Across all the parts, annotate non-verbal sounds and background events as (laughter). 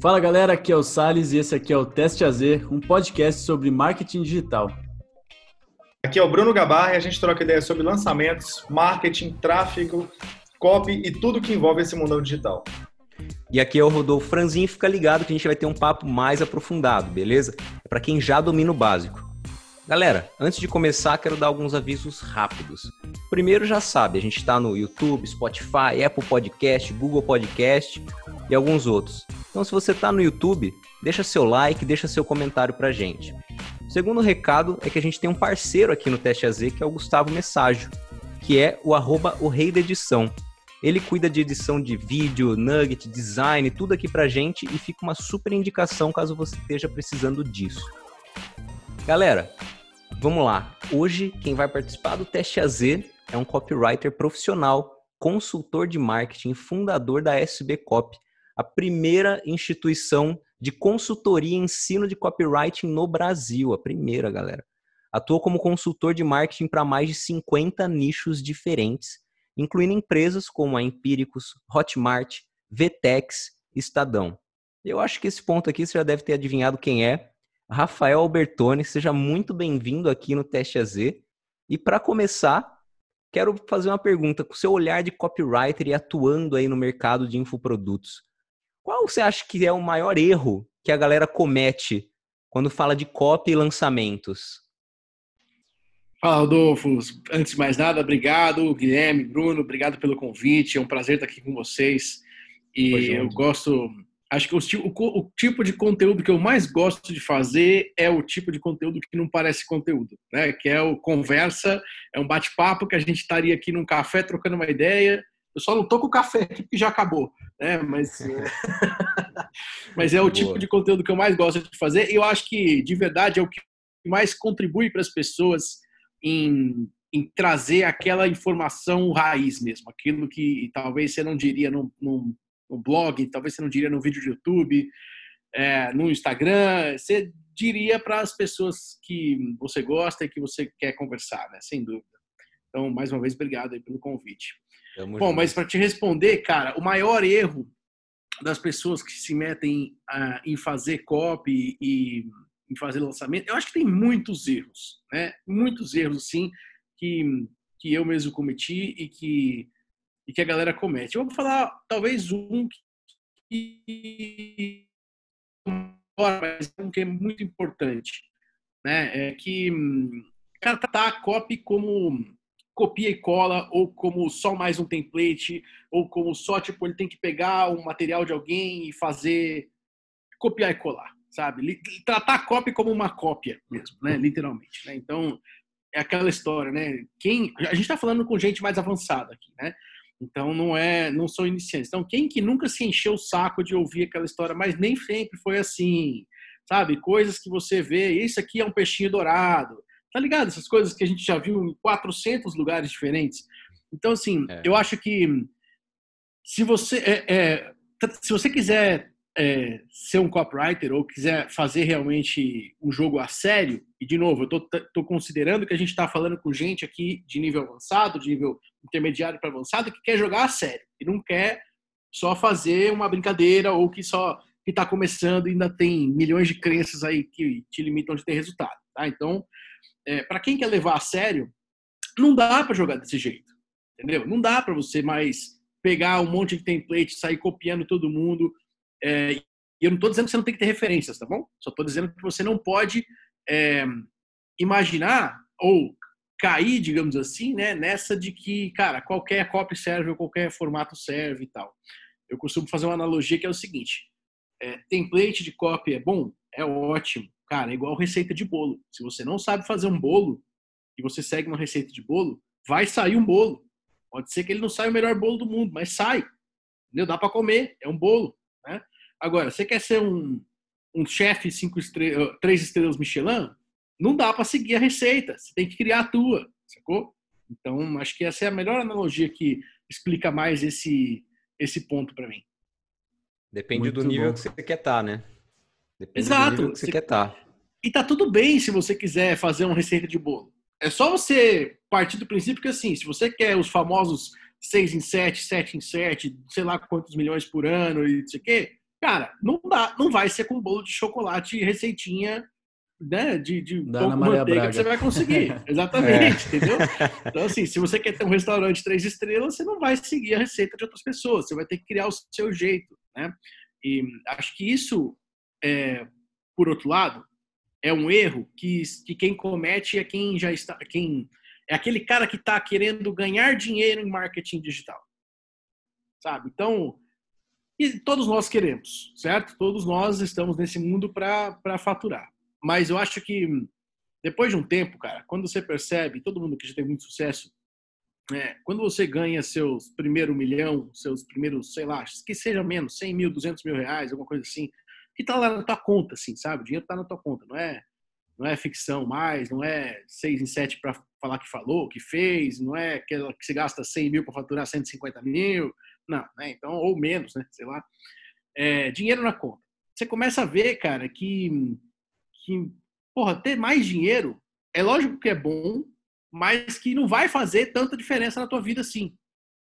Fala galera, aqui é o Sales e esse aqui é o Teste AZ, um podcast sobre marketing digital. Aqui é o Bruno Gabar e a gente troca ideias sobre lançamentos, marketing, tráfego, copy e tudo que envolve esse mundo digital. E aqui é o Rodolfo Franzinho, fica ligado que a gente vai ter um papo mais aprofundado, beleza? É para quem já domina o básico. Galera, antes de começar, quero dar alguns avisos rápidos. Primeiro, já sabe, a gente está no YouTube, Spotify, Apple Podcast, Google Podcast e alguns outros. Então, se você está no YouTube, deixa seu like, deixa seu comentário pra gente. Segundo recado é que a gente tem um parceiro aqui no Teste AZ, que é o Gustavo Messaggio, que é o arroba o rei da edição. Ele cuida de edição de vídeo, nugget, design, tudo aqui pra gente e fica uma super indicação caso você esteja precisando disso. Galera, vamos lá. Hoje quem vai participar do Teste AZ é um copywriter profissional, consultor de marketing, fundador da SB Copy, a primeira instituição de consultoria e ensino de copywriting no Brasil, a primeira, galera. Atua como consultor de marketing para mais de 50 nichos diferentes, incluindo empresas como a Empíricos, Hotmart, Vtex, Estadão. Eu acho que esse ponto aqui você já deve ter adivinhado quem é, Rafael Albertoni, seja muito bem-vindo aqui no Teste AZ. E para começar, quero fazer uma pergunta. Com o seu olhar de copywriter e atuando aí no mercado de infoprodutos, qual você acha que é o maior erro que a galera comete quando fala de copy e lançamentos? Fala, Rodolfo. Antes de mais nada, obrigado, Guilherme, Bruno, obrigado pelo convite. É um prazer estar aqui com vocês. E eu gosto Acho que o, o, o, tipo de conteúdo que eu mais gosto de fazer é o tipo de conteúdo que não parece conteúdo, né? Que é o conversa, é um bate-papo que a gente estaria aqui num café trocando uma ideia. Eu só não tô com o café aqui porque já acabou, né? Mas, é... (laughs) (laughs) mas é o tipo de conteúdo que eu mais gosto de fazer. E eu acho que, de verdade, é o que mais contribui para as pessoas em, em, trazer aquela informação raiz mesmo, aquilo que talvez você não diria num, num no blog, talvez você não diria no vídeo de YouTube, é, no Instagram, você diria para as pessoas que você gosta e que você quer conversar, né? Sem dúvida. Então, mais uma vez, obrigado pelo convite. Tamo Bom, junto. mas para te responder, cara, o maior erro das pessoas que se metem uh, em fazer copy e em fazer lançamento, eu acho que tem muitos erros, né? Muitos erros, sim, que, que eu mesmo cometi e que e que a galera comete. Eu vou falar talvez um que um que é muito importante, né? É que tratar a copy como copia e cola ou como só mais um template ou como só tipo ele tem que pegar um material de alguém e fazer copiar e colar, sabe? Tratar a copy como uma cópia mesmo, né? Literalmente, né? Então é aquela história, né? Quem a gente está falando com gente mais avançada aqui, né? Então não é, não sou iniciante. Então quem que nunca se encheu o saco de ouvir aquela história, mas nem sempre foi assim, sabe? Coisas que você vê, isso aqui é um peixinho dourado, tá ligado? Essas coisas que a gente já viu em 400 lugares diferentes. Então assim, é. eu acho que se você é, é, se você quiser é, ser um copywriter ou quiser fazer realmente um jogo a sério, e de novo, eu estou considerando que a gente está falando com gente aqui de nível avançado, de nível intermediário para avançado, que quer jogar a sério, e não quer só fazer uma brincadeira ou que só que está começando e ainda tem milhões de crenças aí que te limitam de ter resultado. Tá? Então, é, para quem quer levar a sério, não dá para jogar desse jeito, entendeu? Não dá para você mais pegar um monte de template, sair copiando todo mundo é, e eu não estou dizendo que você não tem que ter referências, tá bom? Só estou dizendo que você não pode é, imaginar ou cair, digamos assim, né, nessa de que, cara, qualquer copy serve ou qualquer formato serve e tal. Eu costumo fazer uma analogia que é o seguinte: é, template de copy é bom? É ótimo. Cara, é igual receita de bolo. Se você não sabe fazer um bolo e você segue uma receita de bolo, vai sair um bolo. Pode ser que ele não saia o melhor bolo do mundo, mas sai. Entendeu? Dá para comer, é um bolo. Agora, você quer ser um, um chefe cinco estrelas, três estrelas Michelin? Não dá para seguir a receita. Você tem que criar a tua, sacou? Então, acho que essa é a melhor analogia que explica mais esse, esse ponto para mim. Depende Muito do nível bom. que você quer estar, tá, né? Depende Exato. do nível que você, você quer estar. Tá. E tá tudo bem se você quiser fazer uma receita de bolo. É só você partir do princípio que, assim, se você quer os famosos 6 em 7, 7 em 7, sei lá quantos milhões por ano e não sei o quê, Cara, não dá, não vai ser com bolo de chocolate e receitinha né, de, de pão com manteiga Braga. que você vai conseguir. (laughs) Exatamente, entendeu? Então, assim, se você quer ter um restaurante três estrelas, você não vai seguir a receita de outras pessoas, você vai ter que criar o seu jeito, né? E acho que isso, é, por outro lado, é um erro que, que quem comete é quem já está, quem é aquele cara que está querendo ganhar dinheiro em marketing digital, sabe? Então, e todos nós queremos, certo? Todos nós estamos nesse mundo para faturar. Mas eu acho que depois de um tempo, cara, quando você percebe, todo mundo que já tem muito sucesso, né, quando você ganha seus primeiro milhão, seus primeiros, sei lá, que seja menos, 100 mil, 200 mil reais, alguma coisa assim, que tá lá na tua conta, assim, sabe? O dinheiro tá na tua conta, não é, não é ficção mais, não é seis em sete para falar que falou, que fez, não é aquela que você gasta 100 mil para faturar 150 mil, não, né? Então, ou menos, né? Sei lá. É, dinheiro na conta. Você começa a ver, cara, que, que, porra, ter mais dinheiro é lógico que é bom, mas que não vai fazer tanta diferença na tua vida assim.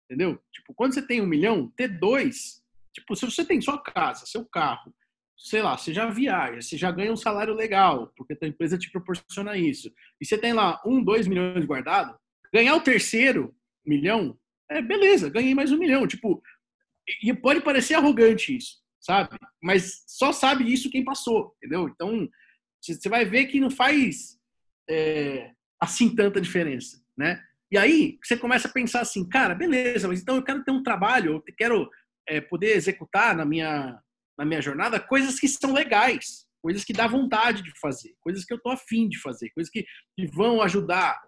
Entendeu? Tipo, quando você tem um milhão, ter dois, tipo, se você tem sua casa, seu carro, sei lá, você já viaja, você já ganha um salário legal, porque a tua empresa te proporciona isso, e você tem lá um, dois milhões guardado, ganhar o terceiro milhão, é beleza, ganhei mais um milhão. Tipo, e pode parecer arrogante isso, sabe? Mas só sabe isso quem passou, entendeu? Então, você vai ver que não faz é, assim tanta diferença, né? E aí você começa a pensar assim, cara, beleza, mas então eu quero ter um trabalho, eu quero é, poder executar na minha na minha jornada coisas que são legais, coisas que dá vontade de fazer, coisas que eu tô afim de fazer, coisas que, que vão ajudar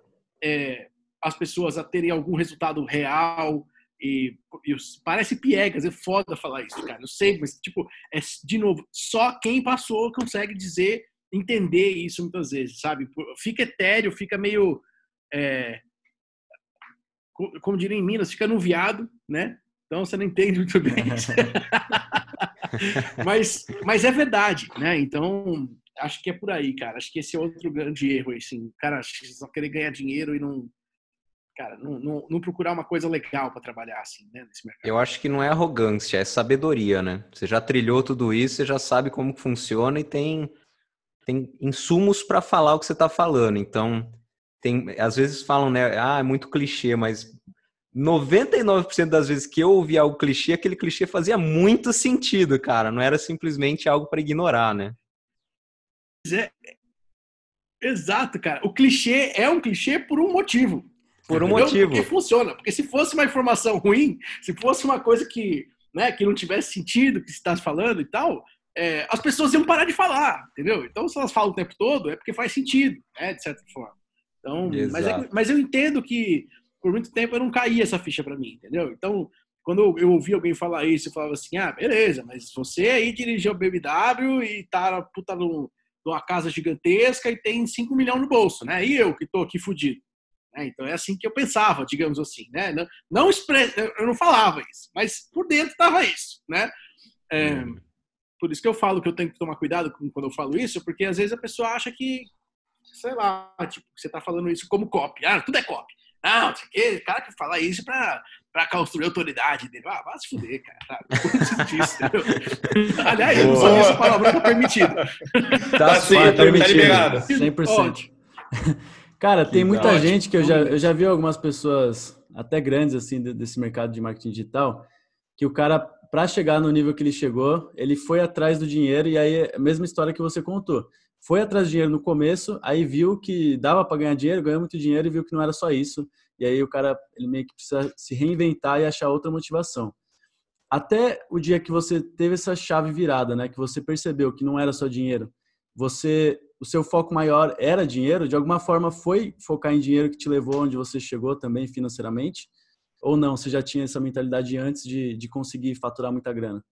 é, as pessoas a terem algum resultado real. E, e parece piegas, é foda falar isso, cara. Eu sei, mas tipo, é de novo, só quem passou consegue dizer, entender isso muitas vezes, sabe? Fica etéreo, fica meio é, como diria em Minas, fica nuviado, né? Então você não entende muito bem. (laughs) mas, mas é verdade, né? Então acho que é por aí, cara. Acho que esse é outro grande erro, assim. Cara, só querer ganhar dinheiro e não, cara, não, não, não procurar uma coisa legal para trabalhar assim, né, nesse mercado. Eu acho que não é arrogância, é sabedoria, né? Você já trilhou tudo isso, você já sabe como funciona e tem tem insumos para falar o que você está falando. Então, tem, às vezes falam, né, ah, é muito clichê, mas 99% das vezes que eu ouvi algo clichê, aquele clichê fazia muito sentido, cara. Não era simplesmente algo para ignorar, né? É, exato, cara. O clichê é um clichê por um motivo. Por um motivo. Porque funciona. Porque se fosse uma informação ruim, se fosse uma coisa que, né, que não tivesse sentido que você está falando e tal, é, as pessoas iam parar de falar, entendeu? Então, se elas falam o tempo todo, é porque faz sentido, né, de certa forma. Então, mas, é, mas eu entendo que por muito tempo eu não caía essa ficha para mim, entendeu? Então, quando eu, eu ouvi alguém falar isso, eu falava assim, ah, beleza, mas você aí dirigiu o BMW e tá puta no, numa casa gigantesca e tem 5 milhões no bolso, né? E eu que tô aqui fudido. Né? Então é assim que eu pensava, digamos assim, né? Não, não expre... eu não falava isso, mas por dentro estava isso, né? É, hum. Por isso que eu falo que eu tenho que tomar cuidado quando eu falo isso, porque às vezes a pessoa acha que, sei lá, tipo, você tá falando isso como copy. Ah, tudo é copy. Não, o cara que fala isso pra, pra construir a autoridade dele. Ah, vai se fuder, cara. Tá? disso, (laughs) Aliás, eu não sabia essa palavra tá permitido. Tá, tá sim, tá, tá liberado. 100%. (laughs) Cara, tem muita ótimo. gente que eu já, eu já vi algumas pessoas, até grandes, assim, desse mercado de marketing digital, que o cara, para chegar no nível que ele chegou, ele foi atrás do dinheiro e aí, a mesma história que você contou. Foi atrás de dinheiro no começo, aí viu que dava para ganhar dinheiro, ganhou muito dinheiro e viu que não era só isso. E aí o cara, ele meio que precisa se reinventar e achar outra motivação. Até o dia que você teve essa chave virada, né, que você percebeu que não era só dinheiro, você o seu foco maior era dinheiro, de alguma forma foi focar em dinheiro que te levou onde você chegou também financeiramente? Ou não, você já tinha essa mentalidade antes de, de conseguir faturar muita grana?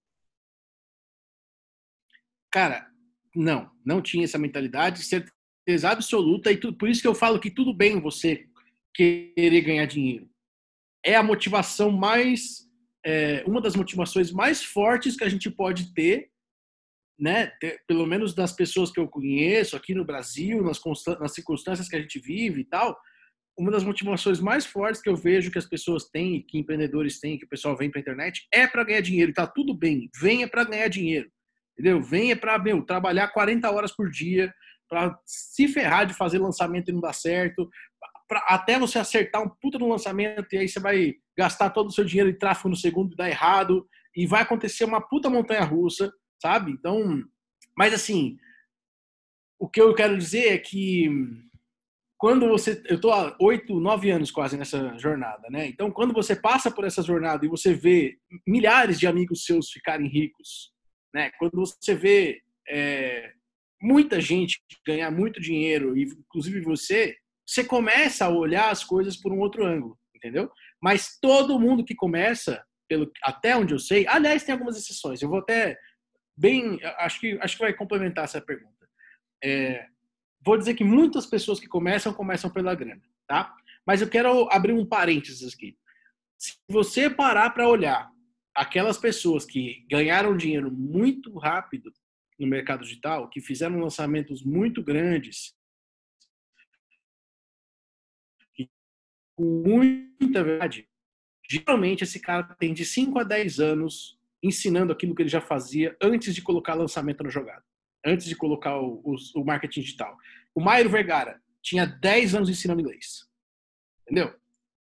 Cara, não, não tinha essa mentalidade, certeza absoluta, e por isso que eu falo que tudo bem você querer ganhar dinheiro. É a motivação mais, é, uma das motivações mais fortes que a gente pode ter né, pelo menos das pessoas que eu conheço aqui no Brasil, nas, nas circunstâncias que a gente vive e tal, uma das motivações mais fortes que eu vejo que as pessoas têm, que empreendedores têm, que o pessoal vem para a internet, é para ganhar dinheiro. Tá tudo bem, venha para ganhar dinheiro. entendeu? Venha para trabalhar 40 horas por dia, para se ferrar de fazer lançamento e não dar certo, pra, até você acertar um puta no lançamento e aí você vai gastar todo o seu dinheiro em tráfego no segundo e dar errado e vai acontecer uma puta montanha russa, sabe? Então, mas assim, o que eu quero dizer é que quando você, eu tô há oito, nove anos quase nessa jornada, né? Então, quando você passa por essa jornada e você vê milhares de amigos seus ficarem ricos, né? Quando você vê é, muita gente ganhar muito dinheiro, inclusive você, você começa a olhar as coisas por um outro ângulo, entendeu? Mas todo mundo que começa, pelo até onde eu sei, aliás, tem algumas exceções. Eu vou até bem, acho que acho que vai complementar essa pergunta. É, vou dizer que muitas pessoas que começam começam pela grana, tá? Mas eu quero abrir um parênteses aqui. Se você parar para olhar aquelas pessoas que ganharam dinheiro muito rápido no mercado digital, que fizeram lançamentos muito grandes, com muita verdade, geralmente esse cara tem de 5 a 10 anos ensinando aquilo que ele já fazia antes de colocar lançamento na jogada, antes de colocar o, o, o marketing digital. O Mairo Vergara tinha 10 anos ensinando inglês. Entendeu?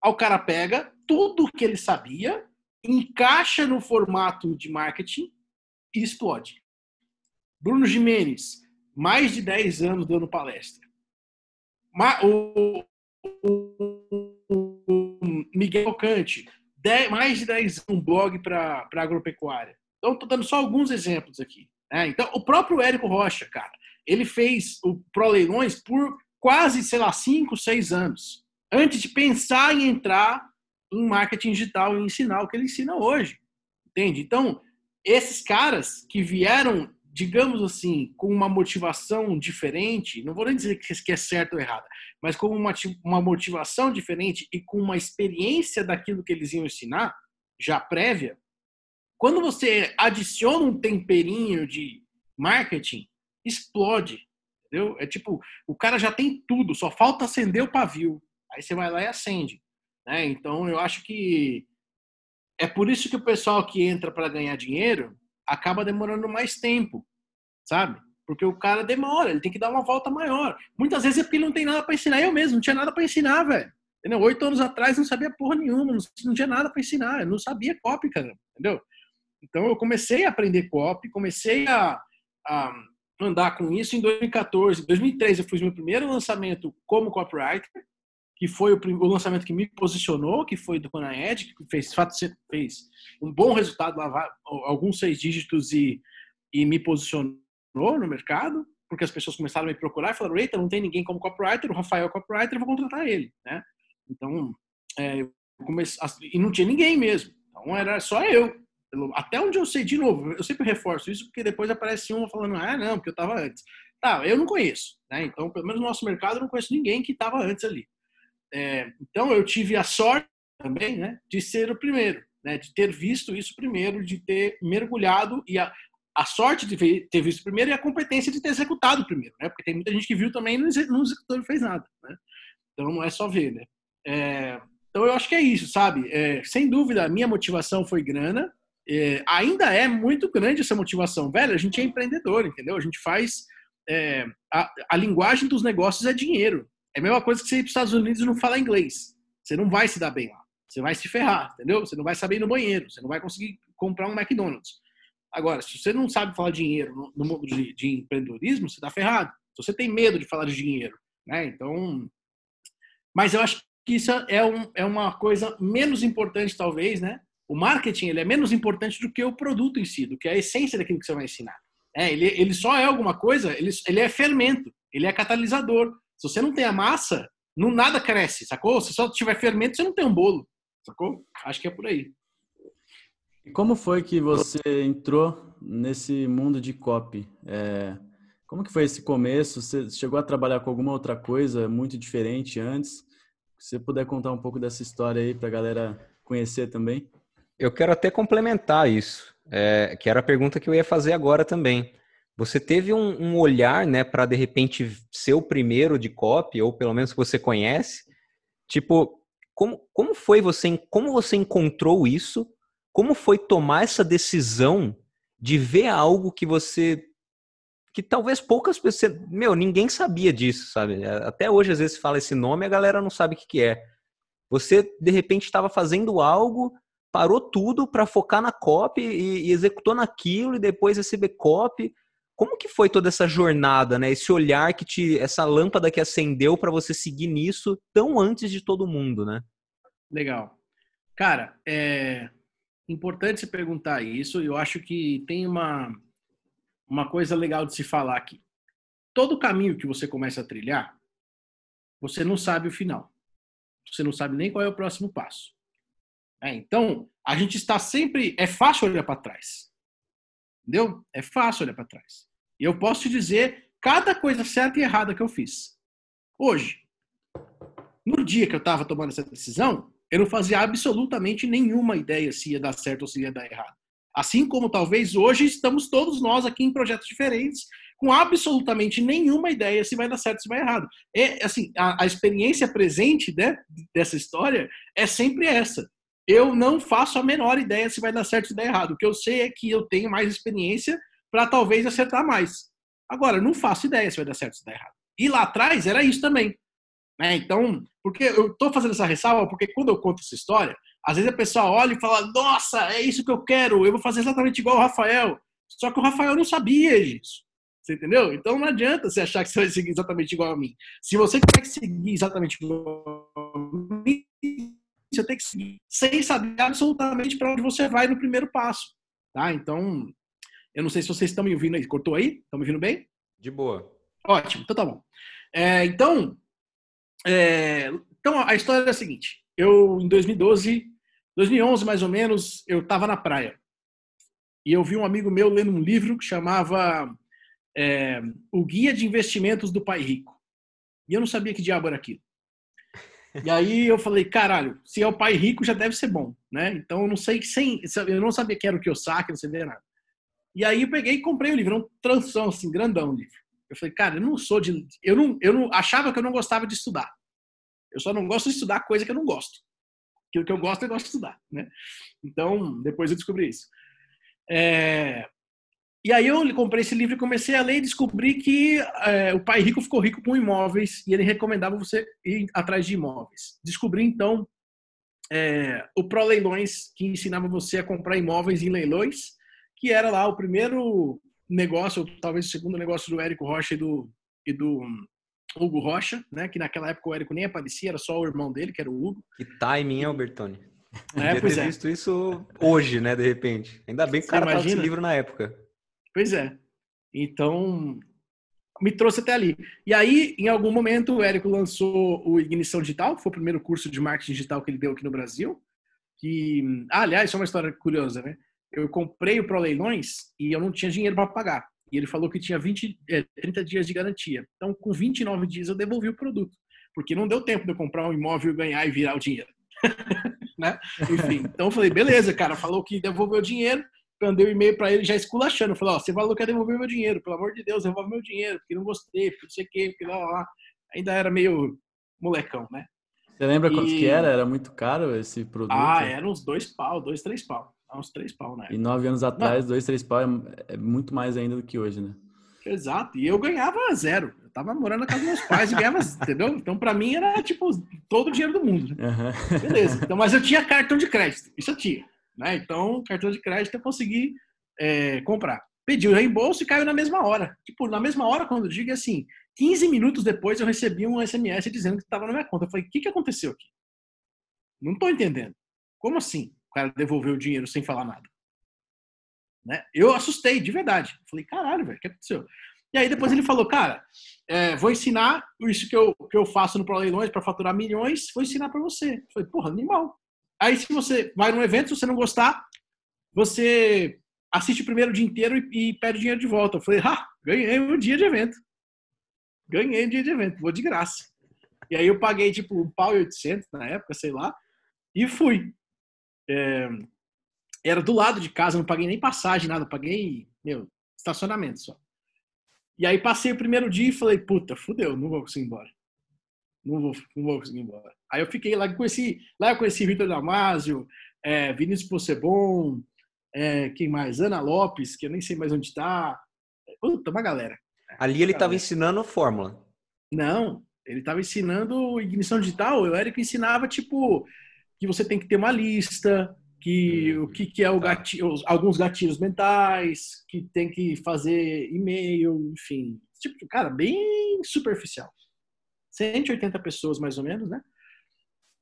Aí o cara pega tudo que ele sabia, encaixa no formato de marketing e explode. Bruno Jimenez, mais de 10 anos dando palestra. O, Miguel Cante, mais de 10 anos um blog para agropecuária. Então, estou dando só alguns exemplos aqui. Né? Então, o próprio Érico Rocha, cara, ele fez o Pro Leilões por quase, sei lá, 5, 6 anos. Antes de pensar em entrar em marketing digital e ensinar o que ele ensina hoje. Entende? Então, esses caras que vieram digamos assim, com uma motivação diferente, não vou nem dizer que é certo ou errado, mas com uma, uma motivação diferente e com uma experiência daquilo que eles iam ensinar, já prévia, quando você adiciona um temperinho de marketing, explode. Entendeu? É tipo, o cara já tem tudo, só falta acender o pavio. Aí você vai lá e acende. Né? Então, eu acho que é por isso que o pessoal que entra para ganhar dinheiro acaba demorando mais tempo, sabe? Porque o cara demora, ele tem que dar uma volta maior. Muitas vezes é porque ele não tem nada para ensinar. Eu mesmo não tinha nada para ensinar, velho. Entendeu? Oito anos atrás não sabia porra nenhuma, não, tinha nada para ensinar, eu não sabia copy, cara, entendeu? Então eu comecei a aprender copy, comecei a, a andar com isso em 2014. Em 2013 eu fiz meu primeiro lançamento como copywriter, que foi o, o lançamento que me posicionou, que foi do Conaed, que fez, fez um bom resultado, alguns seis dígitos e, e me posicionou no mercado, porque as pessoas começaram a me procurar e falaram, eita, não tem ninguém como copywriter, o Rafael é copywriter, vou contratar ele, né? Então, é, e não tinha ninguém mesmo. Então, era só eu. Até onde eu sei, de novo, eu sempre reforço isso, porque depois aparece um falando, ah, não, porque eu estava antes. Tá, eu não conheço, né? Então, pelo menos no nosso mercado, eu não conheço ninguém que estava antes ali. É, então, eu tive a sorte também, né, de ser o primeiro, né, de ter visto isso primeiro, de ter mergulhado e a, a sorte de ter visto primeiro e a competência de ter executado primeiro, né? Porque tem muita gente que viu também e não executou e fez nada, né? Então não é só ver, né? É, então eu acho que é isso, sabe? É, sem dúvida, a minha motivação foi grana. É, ainda é muito grande essa motivação, velho. A gente é empreendedor, entendeu? A gente faz é, a, a, linguagem dos negócios é dinheiro. É a mesma coisa que você ir para os Estados Unidos e não falar inglês. Você não vai se dar bem lá. Você vai se ferrar, entendeu? Você não vai saber ir no banheiro. Você não vai conseguir comprar um McDonald's. Agora, se você não sabe falar dinheiro no, mundo de, de, empreendedorismo, você está ferrado. Se você tem medo de falar de dinheiro, né? Então, mas eu acho que isso é, um, é uma coisa menos importante, talvez, né? O marketing ele é menos importante do que o produto em si, do que a essência daquilo que você vai ensinar. É, ele, ele só é alguma coisa, ele, ele é fermento, ele é catalisador. Se você não tem a massa, não nada cresce, sacou? Se só tiver fermento, você não tem um bolo, sacou? Acho que é por aí. E como foi que você entrou nesse mundo de copy? É, como que foi esse começo? Você chegou a trabalhar com alguma outra coisa muito diferente antes? Se você puder contar um pouco dessa história aí para a galera conhecer também. Eu quero até complementar isso, é, que era a pergunta que eu ia fazer agora também. Você teve um, um olhar, né, para de repente ser o primeiro de copy, ou pelo menos que você conhece? Tipo, como, como foi você, como você encontrou isso como foi tomar essa decisão de ver algo que você que talvez poucas pessoas, meu, ninguém sabia disso, sabe? Até hoje às vezes fala esse nome, a galera não sabe o que, que é. Você de repente estava fazendo algo, parou tudo para focar na copy e, e, executou naquilo e depois receber copy. Como que foi toda essa jornada, né? Esse olhar que te, essa lâmpada que acendeu para você seguir nisso tão antes de todo mundo, né? Legal. Cara, é importante se perguntar isso. Eu acho que tem uma uma coisa legal de se falar aqui. Todo caminho que você começa a trilhar, você não sabe o final. Você não sabe nem qual é o próximo passo. É, então, a gente está sempre. É fácil olhar para trás. Entendeu? É fácil olhar para trás. E eu posso te dizer cada coisa certa e errada que eu fiz. Hoje, no dia que eu estava tomando essa decisão, eu não fazia absolutamente nenhuma ideia se ia dar certo ou se ia dar errado. Assim como talvez hoje estamos todos nós aqui em projetos diferentes, com absolutamente nenhuma ideia se vai dar certo ou se vai errado. É, assim, a, a experiência presente né, dessa história é sempre essa. Eu não faço a menor ideia se vai dar certo ou se dar errado. O que eu sei é que eu tenho mais experiência para talvez acertar mais. Agora, não faço ideia se vai dar certo ou se dar errado. E lá atrás era isso também. Né? Então, porque eu estou fazendo essa ressalva, porque quando eu conto essa história, às vezes a pessoa olha e fala: Nossa, é isso que eu quero, eu vou fazer exatamente igual o Rafael. Só que o Rafael não sabia disso. Você entendeu? Então não adianta você achar que você vai seguir exatamente igual a mim. Se você quer seguir exatamente igual a mim, você tem que seguir sem saber absolutamente para onde você vai no primeiro passo. Tá? Então, eu não sei se vocês estão me ouvindo aí. Cortou aí? Estão me ouvindo bem? De boa. Ótimo, então tá bom. É, então, é, então, a história é a seguinte. Eu, em 2012, 2011 mais ou menos, eu estava na praia. E eu vi um amigo meu lendo um livro que chamava é, O Guia de Investimentos do Pai Rico. E eu não sabia que diabo era aquilo. E aí eu falei, caralho, se é o pai rico já deve ser bom, né? Então eu não sei sem, eu não sabia que era o que saque, não sabia nada. E aí eu peguei e comprei o livro, um transição assim, grandão o livro. Eu falei, cara, eu não sou de. Eu não, eu não achava que eu não gostava de estudar. Eu só não gosto de estudar coisa que eu não gosto. Aquilo que eu gosto, eu gosto de estudar, né? Então, depois eu descobri isso. É... E aí eu comprei esse livro e comecei a ler e descobri que é, o pai rico ficou rico com imóveis e ele recomendava você ir atrás de imóveis. Descobri então é, o Pro Leilões, que ensinava você a comprar imóveis em leilões, que era lá o primeiro negócio, ou talvez o segundo negócio do Érico Rocha e do, e do Hugo Rocha, né? Que naquela época o Érico nem aparecia, era só o irmão dele, que era o Hugo. Que timing, hein, Albertoni? É, pois ter é. visto isso hoje, né, de repente. Ainda bem que o cara imagina? esse livro na época. Pois é. Então, me trouxe até ali. E aí, em algum momento, o Érico lançou o Ignição Digital, que foi o primeiro curso de marketing digital que ele deu aqui no Brasil. Que, ah, aliás, isso é uma história curiosa, né? eu comprei o Pro Leilões e eu não tinha dinheiro para pagar. E ele falou que tinha 20, é, 30 dias de garantia. Então, com 29 dias, eu devolvi o produto. Porque não deu tempo de eu comprar um imóvel, ganhar e virar o dinheiro. (laughs) né? Enfim, então eu falei, beleza, cara. Falou que devolveu o dinheiro. Mandei o um e-mail para ele já esculachando. Falei, ó, você falou que ia devolver meu dinheiro. Pelo amor de Deus, devolve meu dinheiro. Porque não gostei, porque não sei o quê, porque lá, lá. Ainda era meio molecão, né? Você lembra e... quanto que era? Era muito caro esse produto? Ah, era uns dois pau, dois, três pau uns três pau, né? E nove anos atrás, Não. dois, três pau é, é, muito mais ainda do que hoje, né? Exato. E eu ganhava zero. Eu tava morando na casa dos meus pais e ganhava, (laughs) entendeu? Então, para mim, era tipo todo o dinheiro do mundo. Né? Uhum. Beleza. Então, mas eu tinha cartão de crédito. Isso eu tinha. Né? Então, cartão de crédito eu consegui é, comprar. Pedi o reembolso e caiu na mesma hora. Tipo, na mesma hora, quando eu digo é assim, 15 minutos depois eu recebi um SMS dizendo que estava na minha conta. Eu falei, o que, que aconteceu aqui? Não tô entendendo. Como assim? o cara devolveu o dinheiro sem falar nada. Né? Eu assustei, de verdade. Falei, caralho, velho, o que aconteceu? E aí depois ele falou, cara, é, vou ensinar isso que eu, que eu faço no Pro Leilões para faturar milhões, vou ensinar para você. Eu falei, porra, animal. Aí se você vai num evento, se você não gostar, você assiste o primeiro dia inteiro e, e pede dinheiro de volta. Eu falei, ah, ganhei um dia de evento. Ganhei um dia de evento, vou de graça. E aí eu paguei tipo um pau e oitocentos na época, sei lá, e fui é, era do lado de casa, não paguei nem passagem, nada, paguei, meu, estacionamento só. E aí passei o primeiro dia e falei, puta, fudeu, não vou conseguir ir embora. Não vou, não vou conseguir ir embora. Aí eu fiquei lá, conheci, lá eu conheci Vitor Damasio, é, Vinícius Possebon, É, quem mais? Ana Lopes, que eu nem sei mais onde está. Puta, uma galera. Ali ele estava ensinando fórmula. Não, ele estava ensinando ignição digital. O Érico ensinava, tipo, que você tem que ter uma lista, que hum, o que, que é o tá. gatilho, alguns gatilhos mentais, que tem que fazer e-mail, enfim. Tipo, cara, bem superficial. 180 pessoas, mais ou menos, né?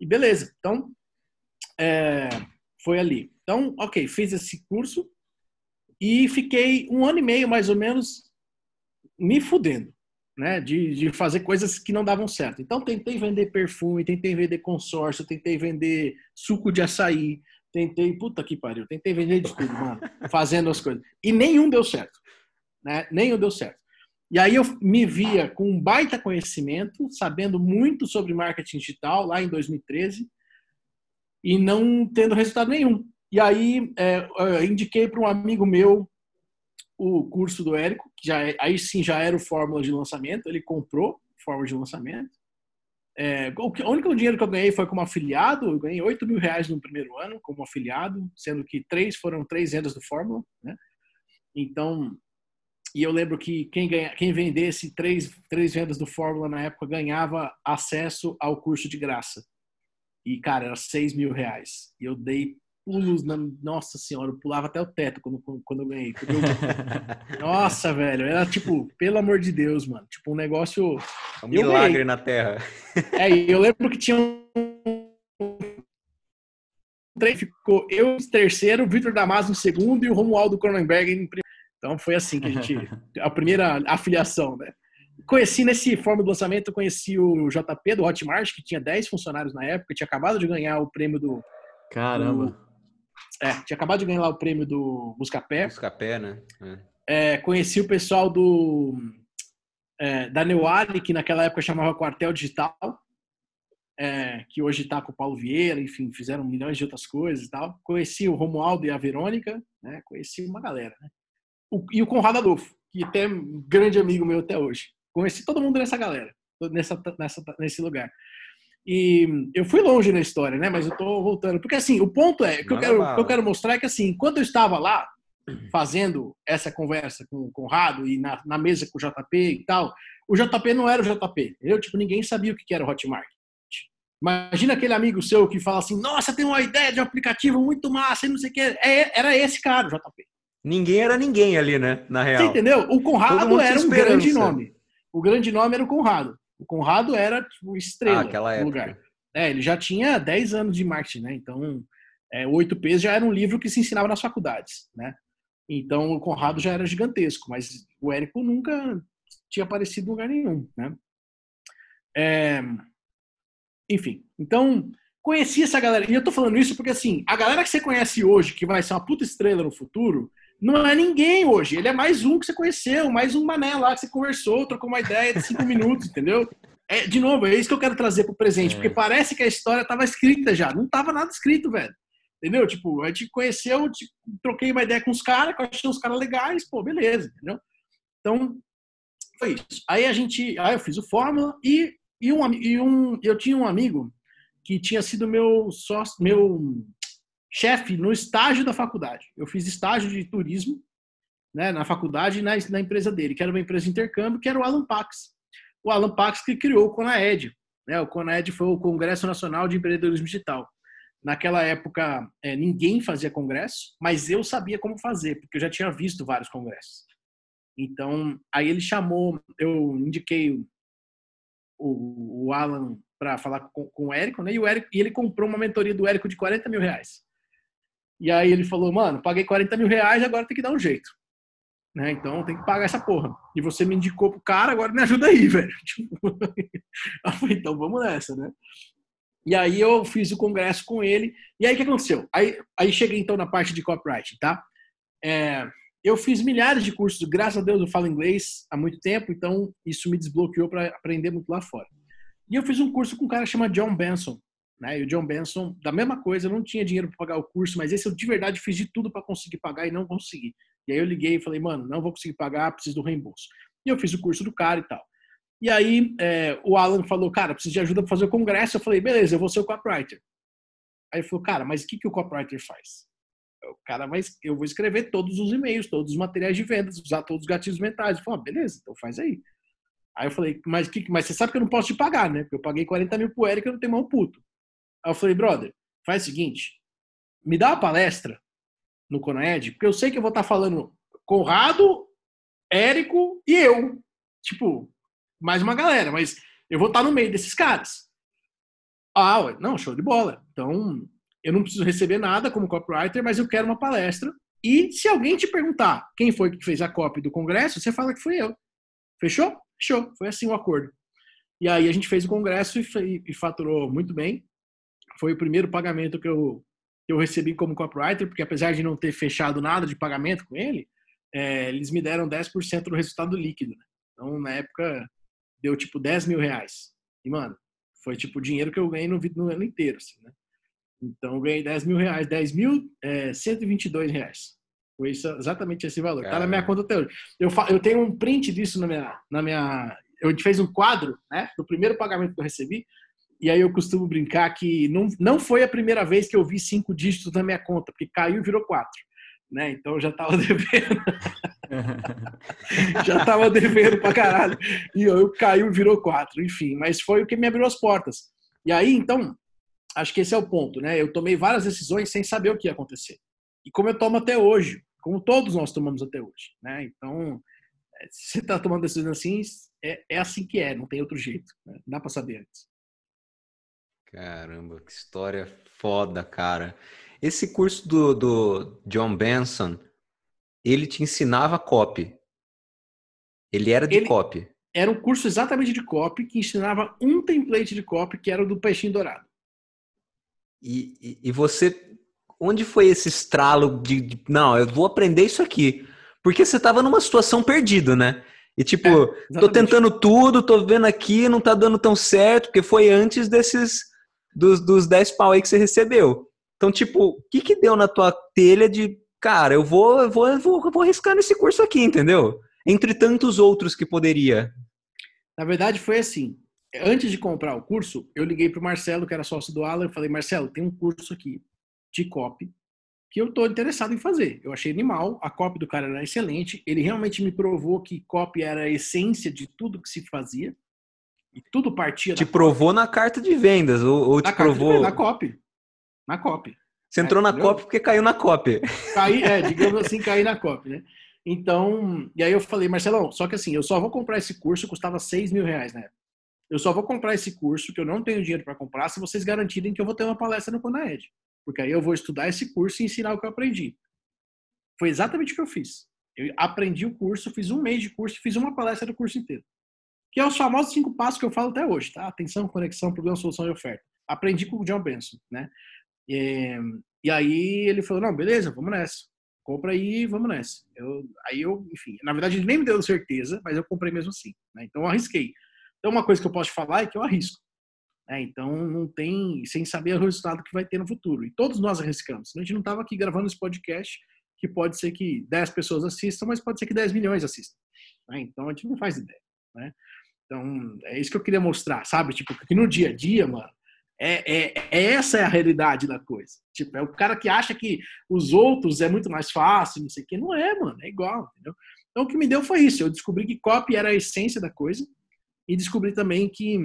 E beleza. Então, é, foi ali. Então, ok, fiz esse curso e fiquei um ano e meio, mais ou menos, me fudendo, né? De, de fazer coisas que não davam certo. Então, tentei vender perfume, tentei vender consórcio, tentei vender suco de açaí, tentei, puta que pariu, tentei vender de tudo, mano, (laughs) fazendo as coisas. E nenhum deu certo, né? Nenhum deu certo. E aí eu me via com um baita conhecimento, sabendo muito sobre marketing digital lá em 2013 e não tendo resultado nenhum. E aí é, indiquei para um amigo meu o curso do Érico, que já é, aí sim já era o fórmula de lançamento, ele comprou fórmula de lançamento. É, o, único dinheiro que eu ganhei foi como afiliado, eu ganhei 8 mil reais no primeiro ano como afiliado, sendo que três foram três vendas do Fórmula, né? Então, e eu lembro que quem, ganha, quem vendesse três, três vendas do Fórmula na época ganhava acesso ao curso de graça. E, cara, era 6 mil reais. E eu dei pulos na. Nossa senhora, eu pulava até o teto quando, quando eu ganhei. Eu... (laughs) Nossa, velho. Era tipo, pelo amor de Deus, mano. Tipo, um negócio. Um milagre na Terra. É, eu lembro que tinha um. Ficou eu em terceiro, o Vitor Damasio em segundo e o Romualdo Cronenberg em primeiro. Então foi assim que a gente. (laughs) A primeira afiliação, né? Conheci nesse forma do lançamento, conheci o JP do Hotmart, que tinha 10 funcionários na época, tinha acabado de ganhar o prêmio do. Caramba! Do, é, tinha acabado de ganhar lá o prêmio do Buscapé. Buscapé, né? É. É, conheci o pessoal do. É, da Neuali, que naquela época chamava Quartel Digital, é, que hoje está com o Paulo Vieira, enfim, fizeram milhões de outras coisas e tal. Conheci o Romualdo e a Verônica, né? Conheci uma galera, né? O, e o Conrado Adolfo, que até é um grande amigo meu até hoje. Conheci todo mundo nessa galera, nessa, nessa, nesse lugar. E eu fui longe na história, né? Mas eu tô voltando. Porque assim, o ponto é, o que eu quero, que eu quero mostrar é que assim, quando eu estava lá fazendo essa conversa com o Conrado e na, na mesa com o JP e tal, o JP não era o JP. Eu, tipo, ninguém sabia o que era o Hotmart. Imagina aquele amigo seu que fala assim, nossa, tem uma ideia de um aplicativo muito massa e não sei o que. É, era esse cara, o JP. Ninguém era ninguém ali, né? Na real. Você entendeu? O Conrado era um grande nome. O grande nome era o Conrado. O Conrado era tipo, estrela ah, época. lugar. É, ele já tinha 10 anos de marketing, né? Então, é, o 8Ps já era um livro que se ensinava nas faculdades, né? Então, o Conrado já era gigantesco, mas o Érico nunca tinha aparecido em lugar nenhum, né? É... Enfim, então, conheci essa galera. E eu tô falando isso porque, assim, a galera que você conhece hoje, que vai ser uma puta estrela no futuro, não é ninguém hoje. Ele é mais um que você conheceu, mais um mané lá que você conversou, trocou uma ideia de cinco (laughs) minutos, entendeu? É, de novo, é isso que eu quero trazer pro presente, é. porque parece que a história estava escrita já. Não estava nada escrito, velho. Entendeu? Tipo, a gente conheceu, tipo, troquei uma ideia com os caras, que eu achei uns caras legais, pô, beleza, entendeu? Então, foi isso. Aí a gente, aí eu fiz o Fórmula e, e, um, e um, eu tinha um amigo que tinha sido meu sócio, meu chefe no estágio da faculdade. Eu fiz estágio de turismo né, na faculdade e na, na, empresa dele, que era uma empresa de intercâmbio, que era o Alan Pax. O Alan Pax que criou o CONAED. Né? O CONAED foi o Congresso Nacional de Empreendedorismo Digital. Naquela época, é, ninguém fazia congresso, mas eu sabia como fazer, porque eu já tinha visto vários congressos. Então, aí ele chamou, eu indiquei o, o Alan para falar com, com, o Érico, né? E, o Érico, e ele comprou uma mentoria do Érico de 40 mil reais. E aí ele falou, mano, paguei 40 mil reais, agora tem que dar um jeito. Né? Então tem que pagar essa porra. E você me indicou pro cara, agora me ajuda aí, (laughs) velho. Tipo, (laughs) então vamos nessa, né? E aí eu fiz o congresso com ele. E aí o que aconteceu? Aí, aí cheguei então na parte de copyright, tá? É, eu fiz milhares de cursos, graças a Deus eu falo inglês há muito tempo, então isso me desbloqueou para aprender muito lá fora. E eu fiz um curso com um cara que chama John Benson. Né? E o John Benson, da mesma coisa, eu não tinha dinheiro para pagar o curso, mas esse eu de verdade fiz de tudo para conseguir pagar e não consegui. E aí eu liguei e falei, mano, não vou conseguir pagar, preciso do reembolso. E eu fiz o curso do cara e tal. E aí é, o Alan falou, cara, preciso de ajuda para fazer o congresso. Eu falei, beleza, eu vou ser o copywriter. Aí ele falou, cara, mas o que, que o copywriter faz? cara vai, eu vou escrever todos os e-mails, todos os materiais de vendas, usar todos os gatilhos mentais. Ele falou, ah, beleza, então faz aí. Aí eu falei, mas, que, mas você sabe que eu não posso te pagar, né? Porque eu paguei 40 mil pro Eric, eu não tenho mão puto. Aí eu falei, brother, faz o seguinte, me dá uma palestra no Conaed, porque eu sei que eu vou estar falando Conrado, Érico e eu. Tipo, mais uma galera, mas eu vou estar no meio desses caras. Ah, não, show de bola. Então, eu não preciso receber nada como copywriter, mas eu quero uma palestra. E se alguém te perguntar quem foi que fez a copy do congresso, você fala que foi eu. Fechou? Fechou. Foi assim o acordo. E aí a gente fez o congresso e, e faturou muito bem. Foi o primeiro pagamento que eu, que eu recebi como copywriter, porque apesar de não ter fechado nada de pagamento com ele, é, eles me deram 10% do resultado líquido. Né? Então, na época, deu tipo 10 mil reais. E, mano, foi tipo o dinheiro que eu ganhei no, no ano inteiro, assim, né? Então, eu ganhei 10 mil reais, 10 mil, é, 122 reais. Foi isso, exatamente esse valor. Caramba. Tá na minha conta até hoje. Eu, eu tenho um print disso na minha, na minha. A gente fez um quadro, né? Do primeiro pagamento que eu recebi. E aí eu costumo brincar que não, não foi a primeira vez que eu vi cinco dígitos na minha conta, porque caiu e virou quatro. Né? Então eu já estava (laughs) devendo. já estava devendo pra caralho. E eu caiu e virou quatro. Enfim, mas foi o que me abriu as portas. E aí, então, acho que esse é o ponto, né? Eu tomei várias decisões sem saber o que ia acontecer. E como eu tomo até hoje, como todos nós tomamos até hoje, né? Então, é, se você está tomando decisões assim, é, é, assim que é, não tem outro jeito. Né? Não dá para saber antes. Caramba, que história foda, cara. Esse curso do, do John Benson, ele te ensinava copy. Ele era de ele copy. Era um curso exatamente de copy que ensinava um template de copy que era o do peixinho dourado. E, e, e você, onde foi esse estralo de, de, não, eu vou aprender isso aqui? Porque você estava numa situação perdida, né? E tipo, é, tô tentando tudo, tô vendo aqui, não tá dando tão certo, porque foi antes desses dos, dos 10 pau aí que você recebeu. Então, tipo, o que que deu na tua telha de, cara, eu vou, eu vou, eu vou, eu vou arriscar nesse curso aqui, entendeu? Entre tantos outros que poderia. Na verdade, foi assim. Antes de comprar o curso, eu liguei pro Marcelo, que era sócio do Alan, e falei, Marcelo, tem um curso aqui de copy que eu tô interessado em fazer. Eu achei animal, a copy do cara era excelente, ele realmente me provou que copy era a essência de tudo que se fazia. E tudo partia Te provou copy. na carta de vendas, ou, ou te provou... na copy. Na copy. Você entrou é, na copy porque caiu na copy. Caí, é, (laughs) digamos assim, caí na copy, né? Então, e aí eu falei, Marcelão, só que assim, eu só vou comprar esse curso, custava 6 mil reais na época. Eu só vou comprar esse curso, que eu não tenho dinheiro para comprar, se vocês garantirem que eu vou ter uma palestra no Conaed. Porque aí eu vou estudar esse curso e ensinar o que eu aprendi. Foi exatamente o que eu fiz. Eu aprendi o curso, fiz um mês de curso e fiz uma palestra do curso inteiro. Que é os famosos cinco passos que eu falo até hoje, tá? Atenção, conexão, problema, solução e oferta. Aprendi com o John Benson, né? E, e aí ele falou, não, beleza, vamos nessa. Compra aí, vamos nessa. Eu, aí eu, enfim, na verdade ele nem me deu certeza, mas eu comprei mesmo assim. Né? Então eu arrisquei. Então uma coisa que eu posso falar é que eu arrisco. Né? Então não tem, sem saber o resultado que vai ter no futuro. E todos nós arriscamos. A gente não estava aqui gravando esse podcast, que pode ser que 10 pessoas assistam, mas pode ser que 10 milhões assistam. Né? Então a gente não faz ideia. Né? Então é isso que eu queria mostrar, sabe? Tipo, que no dia a dia, mano, é, é, é, essa é a realidade da coisa. Tipo, é o cara que acha que os outros é muito mais fácil, não sei o que. Não é, mano, é igual, entendeu? Então o que me deu foi isso. Eu descobri que copy era a essência da coisa e descobri também que,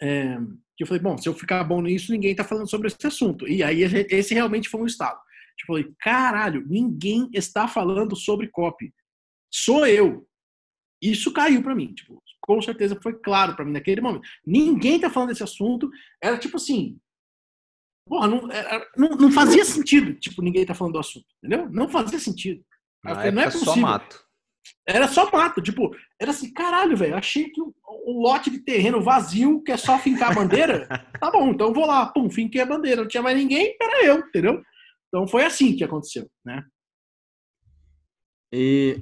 é, que eu falei, bom, se eu ficar bom nisso, ninguém tá falando sobre esse assunto. E aí esse realmente foi um estado. Tipo, eu falei, caralho, ninguém está falando sobre copy. Sou eu. Isso caiu para mim. Tipo, com certeza foi claro para mim naquele momento. Ninguém tá falando desse assunto. Era tipo assim. Porra, não, era, não, não, fazia sentido, tipo, ninguém tá falando do assunto, entendeu? Não fazia sentido. Falei, não é possível. Só mato. Era só mato, tipo, era assim, caralho, velho, achei que o, o, lote de terreno vazio, que é só fincar a bandeira, (laughs) tá bom, então vou lá, pum, finquei a bandeira, não tinha mais ninguém, era eu, entendeu? Então foi assim que aconteceu, né? E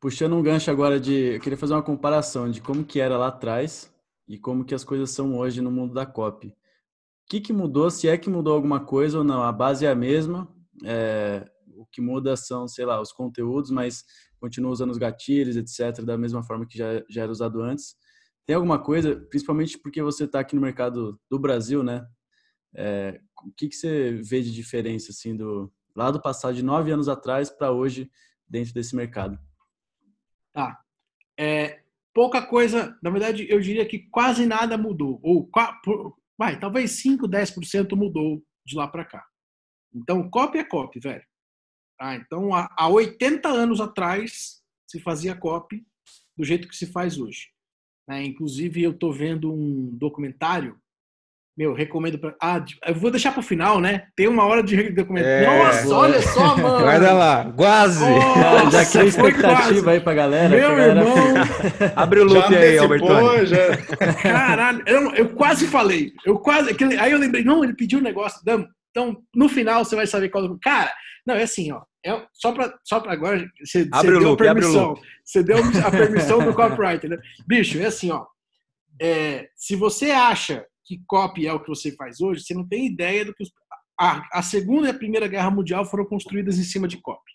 Puxando um gancho agora de, eu queria fazer uma comparação de como que era lá atrás e como que as coisas são hoje no mundo da copy. O que, que mudou? Se é que mudou alguma coisa ou não? A base é a mesma. É, o que muda são, sei lá, os conteúdos, mas continua usando os gatilhos, etc., da mesma forma que já, já era usado antes. Tem alguma coisa, principalmente porque você está aqui no mercado do Brasil, né? É, o que, que você vê de diferença assim do lá do passado de nove anos atrás para hoje dentro desse mercado? Tá. É, pouca coisa, na verdade, eu diria que quase nada mudou. Ou, vai, talvez 5, 10% mudou de lá para cá. Então, copy é copy, velho. Ah, então, há, há 80 anos atrás, se fazia copy do jeito que se faz hoje. É, inclusive, eu estou vendo um documentário meu, recomendo pra. Ah, eu vou deixar pro final, né? Tem uma hora de documentário. É, Nossa, olha só, (laughs) mano. Guarda lá, quase. Nossa, já criou expectativa aí pra galera. Meu galera irmão. (laughs) Abre o loop aí, Alberto. Já... Caralho, eu, eu, quase falei. Eu quase. Aí eu lembrei, não, ele pediu um negócio. Então, no final você vai saber qual. Cara, não, é assim, ó. É, só para só pra agora, você, abre você deu loop, permissão. Você deu a permissão do (laughs) copyright, né? Bicho, é assim, ó. É, se você acha que copy é o que você faz hoje, você não tem ideia do que os, a, a Segunda e a Primeira Guerra Mundial foram construídas em cima de copy.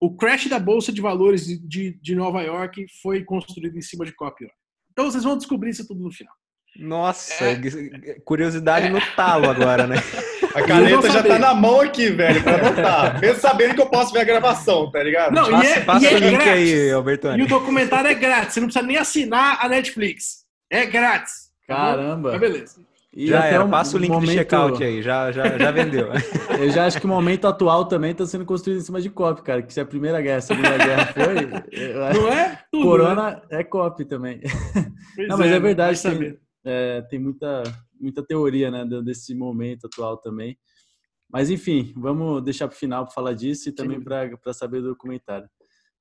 O crash da Bolsa de Valores de, de Nova York foi construído em cima de copy. Então vocês vão descobrir isso tudo no final. Nossa, é, curiosidade é. no talo agora, né? (laughs) A caneta já tá na mão aqui, velho, pra anotar. Mesmo sabendo que eu posso ver a gravação, tá ligado? Não, passa, e é, passa e é o link grátis. aí, Albertone. E o documentário é grátis, você não precisa nem assinar a Netflix. É grátis. Tá Caramba. Tá beleza. E já era, um, passa o link momento... do checkout aí, já, já, já vendeu. (laughs) Eu já acho que o momento atual também está sendo construído em cima de copy, cara. Que se a Primeira Guerra, a Segunda Guerra foi. Não é? Tudo, Corona né? é copy também. Pois (laughs) Não, mas é, é verdade, tem, é, tem muita, muita teoria né, desse momento atual também. Mas enfim, vamos deixar para o final para falar disso e também para saber do documentário.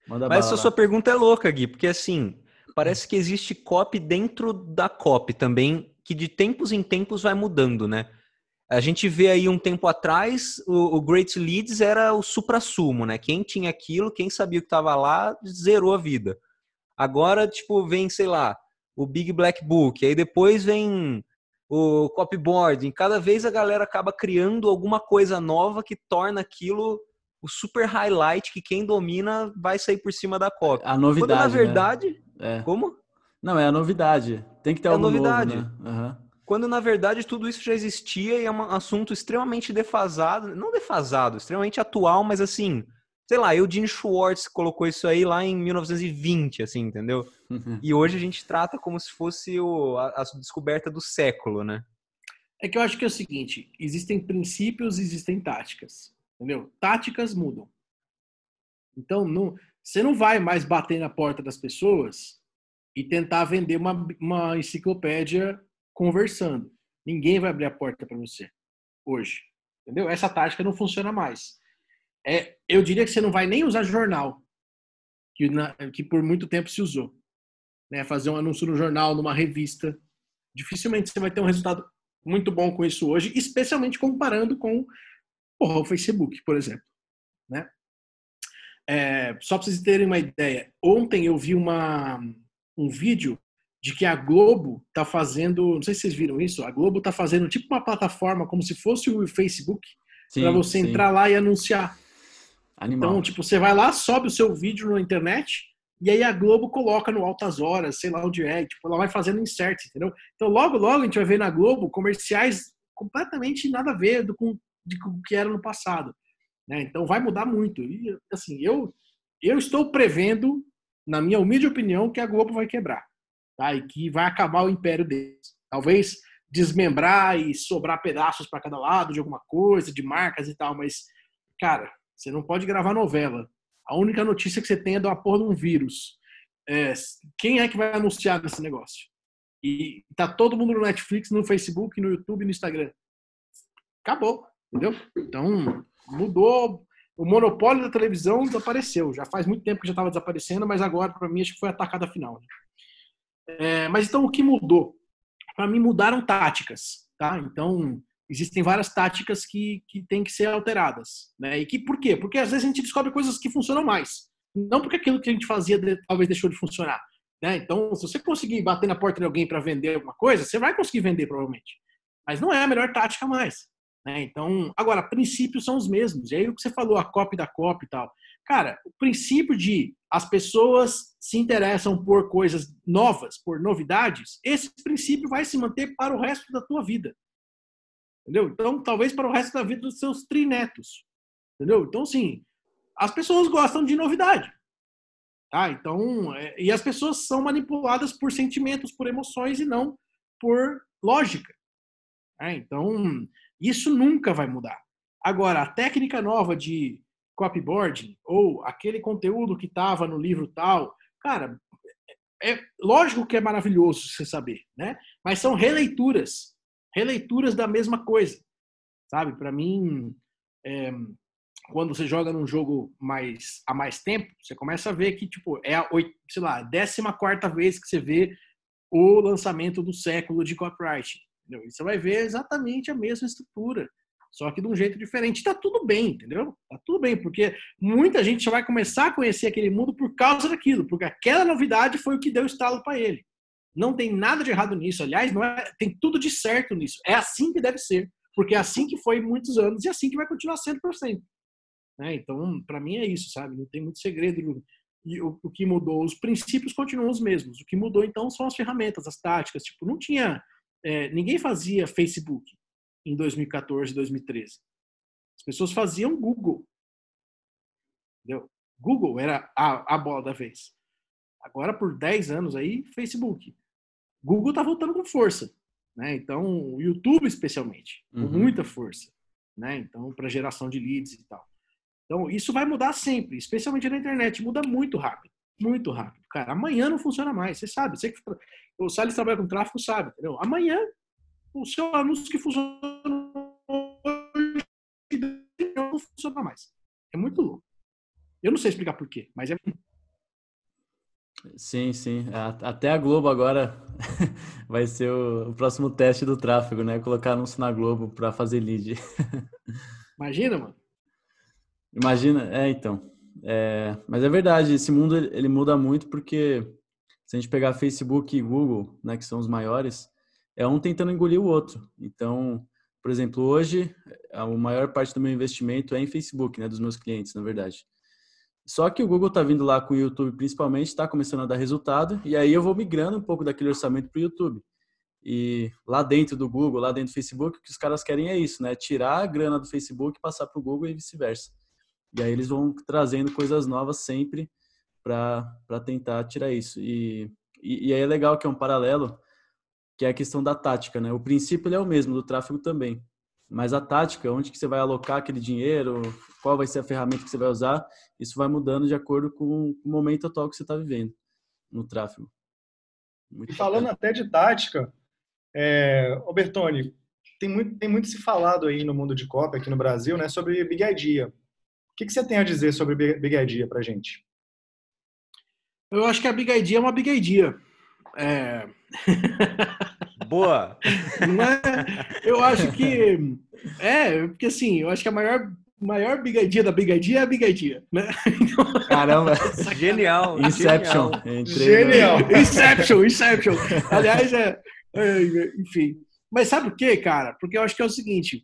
Manda mas essa sua pergunta é louca, Gui, porque assim, parece que existe copy dentro da copy também, que de tempos em tempos vai mudando, né? A gente vê aí um tempo atrás, o, o Great Leads era o supra-sumo, né? Quem tinha aquilo, quem sabia o que estava lá, zerou a vida. Agora, tipo, vem, sei lá, o Big Black Book, aí depois vem o copyboard. E cada vez a galera acaba criando alguma coisa nova que torna aquilo o super highlight que quem domina vai sair por cima da copy. A novidade. Quando, na né? verdade, né? É. Como? Não, é a novidade. Tem que ter é algo novidade. novo, né? Uhum. Quando, na verdade, tudo isso já existia e é um assunto extremamente defasado. Não defasado, extremamente atual, mas assim... Sei lá, Eugene Schwartz colocou isso aí lá em 1920, assim, entendeu? Uhum. E hoje a gente trata como se fosse o, a, a descoberta do século, né? É que eu acho que é o seguinte: existem princípios, existem táticas, entendeu? Táticas mudam. Então, não, você não vai mais bater na porta das pessoas e tentar vender uma, uma enciclopédia conversando. Ninguém vai abrir a porta para você hoje. Entendeu? Essa tática não funciona mais. É, eu diria que você não vai nem usar jornal, que, na, que por muito tempo se usou. Né? Fazer um anúncio no jornal, numa revista. Dificilmente você vai ter um resultado muito bom com isso hoje, especialmente comparando com porra, o Facebook, por exemplo. Né? É, só para vocês terem uma ideia, ontem eu vi uma, um vídeo de que a Globo está fazendo, não sei se vocês viram isso, a Globo está fazendo tipo uma plataforma como se fosse o Facebook para você sim. entrar lá e anunciar. Animal. Então, tipo, você vai lá, sobe o seu vídeo na internet e aí a Globo coloca no altas horas, sei lá onde é, tipo, ela vai fazendo insert, entendeu? Então, logo, logo a gente vai ver na Globo comerciais completamente nada a ver do, com, de, com o que era no passado. Né? Então vai mudar muito. E assim, eu eu estou prevendo, na minha humilde opinião, que a Globo vai quebrar, tá? E que vai acabar o império deles. Talvez desmembrar e sobrar pedaços para cada lado de alguma coisa, de marcas e tal, mas cara, você não pode gravar novela. A única notícia que você tem é da porra de um vírus. É, quem é que vai anunciar nesse negócio? E tá todo mundo no Netflix, no Facebook, no YouTube, no Instagram. Acabou, entendeu? Então, mudou. O monopólio da televisão desapareceu. Já faz muito tempo que já estava desaparecendo, mas agora, para mim, acho que foi a tacada final. É, mas então, o que mudou? Para mim, mudaram táticas. Tá? Então, existem várias táticas que, que têm que ser alteradas. Né? E que, por quê? Porque às vezes a gente descobre coisas que funcionam mais. Não porque aquilo que a gente fazia talvez deixou de funcionar. Né? Então, se você conseguir bater na porta de alguém para vender alguma coisa, você vai conseguir vender, provavelmente. Mas não é a melhor tática mais. Né? Então, agora, princípios são os mesmos. E aí o que você falou, a copy da copy e tal. Cara, o princípio de as pessoas se interessam por coisas novas, por novidades, esse princípio vai se manter para o resto da tua vida. Entendeu? Então, talvez para o resto da vida dos seus trinetos. Entendeu? Então, assim, as pessoas gostam de novidade. Tá? Então, é, e as pessoas são manipuladas por sentimentos, por emoções e não por lógica. É, então, isso nunca vai mudar. Agora, a técnica nova de copyboarding ou aquele conteúdo que estava no livro tal, cara, é lógico que é maravilhoso você saber, né? Mas são releituras, releituras da mesma coisa, sabe? Para mim, é, quando você joga num jogo mais há mais tempo, você começa a ver que tipo é a sei lá, décima quarta vez que você vê o lançamento do século de copyright. Entendeu? E você vai ver exatamente a mesma estrutura, só que de um jeito diferente. Tá tudo bem, entendeu? Tá tudo bem, porque muita gente só vai começar a conhecer aquele mundo por causa daquilo, porque aquela novidade foi o que deu estalo para ele. Não tem nada de errado nisso. Aliás, não é, tem tudo de certo nisso. É assim que deve ser, porque é assim que foi muitos anos e é assim que vai continuar sendo por sempre. Né? Então, para mim é isso, sabe? Não tem muito segredo. E o, o, que mudou, os princípios continuam os mesmos. O que mudou então são as ferramentas, as táticas. Tipo, não tinha, é, ninguém fazia Facebook em 2014, 2013. As pessoas faziam Google. Entendeu? Google era a, a bola da vez. Agora, por 10 anos aí, Facebook. Google está voltando com força. Né? Então, o YouTube especialmente, com uhum. muita força. Né? Então, para geração de leads e tal. Então, isso vai mudar sempre, especialmente na internet. Muda muito rápido. Muito rápido. Cara, amanhã não funciona mais. Você sabe. Você que, o Salles trabalha com tráfego, sabe. Entendeu? Amanhã o seu anúncio que funciona hoje não funciona mais. É muito louco. Eu não sei explicar por quê, mas é. Sim, sim. Até a Globo agora (laughs) vai ser o, próximo teste do tráfego, né? Colocar anúncio na Globo para fazer lead. (laughs) Imagina, mano. Imagina, é então. É, mas é verdade, esse mundo ele muda muito porque se a gente pegar Facebook e Google, né, que são os maiores, é um tentando engolir o outro. Então, por exemplo, hoje a maior parte do meu investimento é em Facebook, né, dos meus clientes, na verdade. Só que o Google está vindo lá com o YouTube, principalmente, está começando a dar resultado, e aí eu vou migrando um pouco daquele orçamento para o YouTube. E lá dentro do Google, lá dentro do Facebook, o que os caras querem é isso, né? Tirar a grana do Facebook, passar para o Google e vice-versa. E aí eles vão trazendo coisas novas sempre para tentar tirar isso. E, e, e aí é legal que é um paralelo que é a questão da tática, né? O princípio é o mesmo, do tráfego também. Mas a tática, onde que você vai alocar aquele dinheiro, qual vai ser a ferramenta que você vai usar, isso vai mudando de acordo com o momento atual que você está vivendo no tráfego. Muito e falando bacana. até de tática, é, Bertone, tem muito, tem muito se falado aí no mundo de Copa, aqui no Brasil, né, sobre Big Idea. O que, que você tem a dizer sobre Big Idea para gente? Eu acho que a Big Idea é uma Big Idea. É... Boa! (laughs) É? Eu acho que. É, porque assim, eu acho que a maior, maior bigadinha da bigadinha é a bigadinha, né? (laughs) Caramba! genial! Inception! Genial! genial. Inception, Inception! Aliás, é, é, Enfim. Mas sabe o que, cara? Porque eu acho que é o seguinte: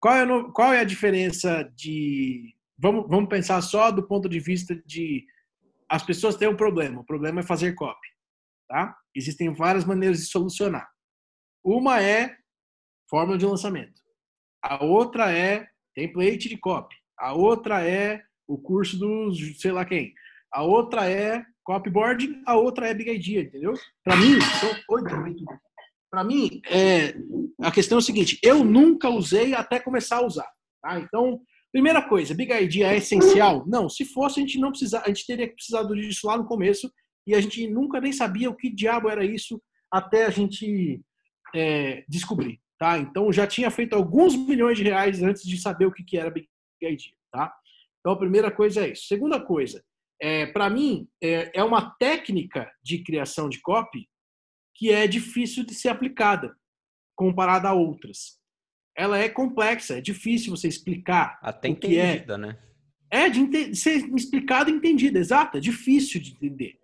qual é, no, qual é a diferença de. Vamos, vamos pensar só do ponto de vista de. As pessoas têm um problema. O problema é fazer copy. Tá? Existem várias maneiras de solucionar. Uma é fórmula de lançamento. A outra é template de copy. A outra é o curso do sei lá quem. A outra é copyboarding. A outra é Big Idea, entendeu? Para mim, para mim, é, a questão é o seguinte: eu nunca usei até começar a usar. Tá? Então, primeira coisa, Big Idea é essencial? Não, se fosse, a gente não precisa, a gente teria precisado disso lá no começo e a gente nunca nem sabia o que diabo era isso até a gente é, descobrir, tá? Então já tinha feito alguns milhões de reais antes de saber o que, que era Big Idea, tá? Então a primeira coisa é isso. Segunda coisa, é, para mim é, é uma técnica de criação de copy que é difícil de ser aplicada comparada a outras. Ela é complexa, é difícil você explicar. Até o entendida, que é. né? É de ser explicado e entendida, exato. É difícil de entender.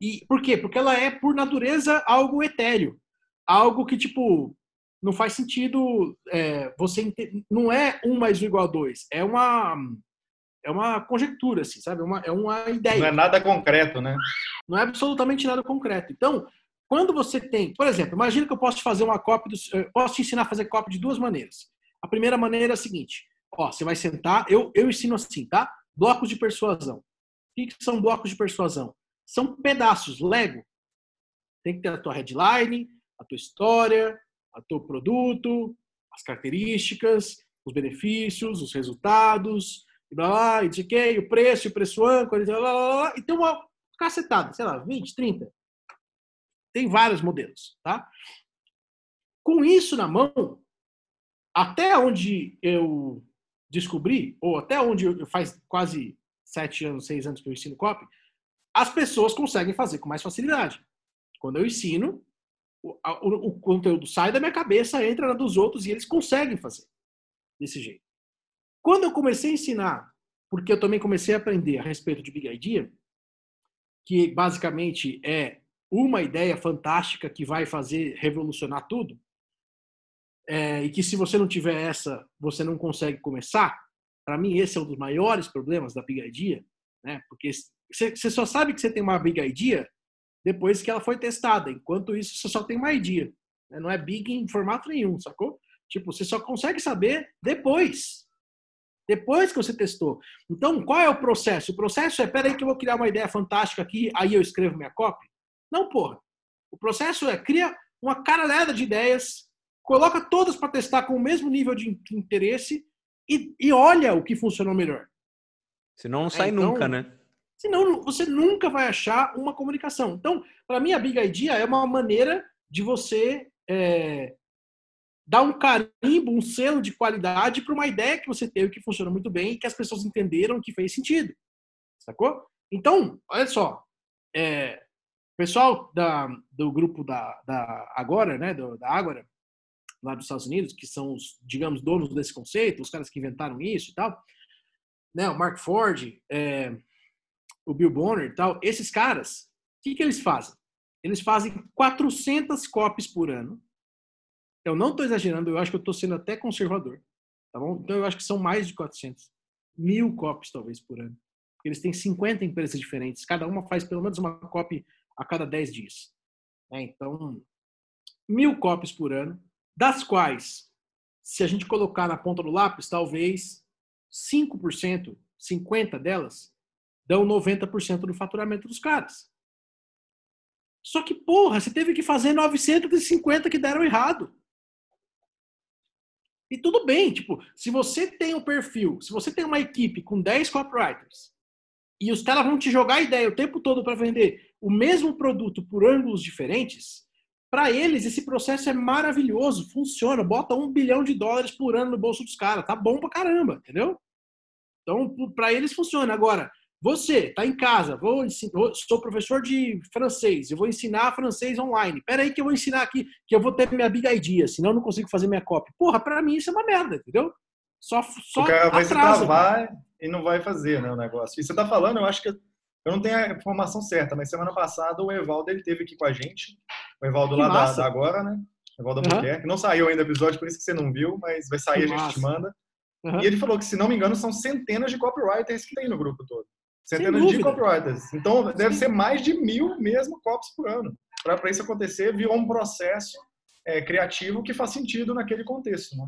E por quê? Porque ela é, por natureza, algo etéreo. Algo que, tipo, não faz sentido é, você não é um mais um igual a dois. É uma é uma conjectura, assim, sabe? É uma, é uma ideia. Não é nada concreto, né? Não é absolutamente nada concreto. Então, quando você tem, por exemplo, imagina que eu posso te fazer uma cópia, do, posso te ensinar a fazer cópia de duas maneiras. A primeira maneira é a seguinte: ó, você vai sentar, eu, eu ensino assim, tá? Blocos de persuasão. O que, são blocos de persuasão? São pedaços, Lego. Tem que ter a tua headline, a tua história, o teu produto, as características, os benefícios, os resultados, e blá, blá, e o preço, o preço âncora, e, blá, blá, blá, e tem uma cacetada, sei lá, 20, 30. Tem vários modelos, tá? Com isso na mão, até onde eu descobri, ou até onde eu, faz quase sete anos, seis anos que eu ensino copy, as pessoas conseguem fazer com mais facilidade. Quando eu ensino, o, o, o, conteúdo sai da minha cabeça, entra na dos outros e eles conseguem fazer desse jeito. Quando eu comecei a ensinar, porque eu também comecei a aprender a respeito de Big Idea, que basicamente é uma ideia fantástica que vai fazer revolucionar tudo, é, e que se você não tiver essa, você não consegue começar. Para mim, esse é um dos maiores problemas da Big Idea, né? Porque você só sabe que você tem uma Big Idea depois que ela foi testada. Enquanto isso, você só tem uma idea. Né? Não é big em formato nenhum, sacou? Tipo, você só consegue saber depois. Depois que você testou. Então, qual é o processo? O processo é, peraí que eu vou criar uma ideia fantástica aqui, aí eu escrevo minha copy? Não, porra. O processo é, cria uma caralhada de ideias, coloca todas para testar com o mesmo nível de interesse e, e olha o que funcionou melhor. Senão não sai é, então, nunca, né? Senão você nunca vai achar uma comunicação. Então, para mim, a Big Idea é uma maneira de você é, dar um carimbo, um selo de qualidade para uma ideia que você teve que funciona muito bem e que as pessoas entenderam que fez sentido. Sacou? Então, olha só. É, pessoal da, do grupo da, da Agora, né, do, da Agora, lá dos Estados Unidos, que são os, digamos, donos desse conceito, os caras que inventaram isso e tal, né, o Mark Ford, é, o Bill Bonner e tal, esses caras, o que, que eles fazem? Eles fazem 400 copies por ano. Eu não estou exagerando, eu acho que eu estou sendo até conservador. Tá bom? Então eu acho que são mais de 400. Mil copies, talvez, por ano. Eles têm 50 empresas diferentes. Cada uma faz pelo menos uma copy a cada 10 dias. É, então, mil copies por ano, das quais, se a gente colocar na ponta do lápis, talvez 5%, 50 delas dão 90% do faturamento dos caras. Só que, porra, você teve que fazer 950 que deram errado. E tudo bem, tipo, se você tem um perfil, se você tem uma equipe com 10 copywriters e os caras vão te jogar ideia o tempo todo para vender o mesmo produto por ângulos diferentes, para eles esse processo é maravilhoso, funciona, bota um bilhão de dólares por ano no bolso dos caras, tá bom pra caramba, entendeu? Então, para eles funciona. Agora, você está em casa, vou ensinar, sou professor de francês, eu vou ensinar francês online. Pera aí que eu vou ensinar aqui, que eu vou ter minha big idea, senão eu não consigo fazer minha cópia. Porra, para mim isso é uma merda, entendeu? Só, só o cara vai atrasa, se travar e não vai fazer né, o negócio. E você está falando, eu acho que eu não tenho a informação certa, mas semana passada o Evaldo ele teve aqui com a gente, o Evaldo que lá da, da, agora, né? O Evaldo uhum. Albuquerque. Não saiu ainda o episódio, por isso que você não viu, mas vai sair, que a gente massa. te manda. Uhum. E ele falou que, se não me engano, são centenas de copywriters que tem no grupo todo. Centenas de copywriters. Então, deve Sim. ser mais de mil mesmo copies por ano. Para isso acontecer, virou um processo é, criativo que faz sentido naquele contexto. Né?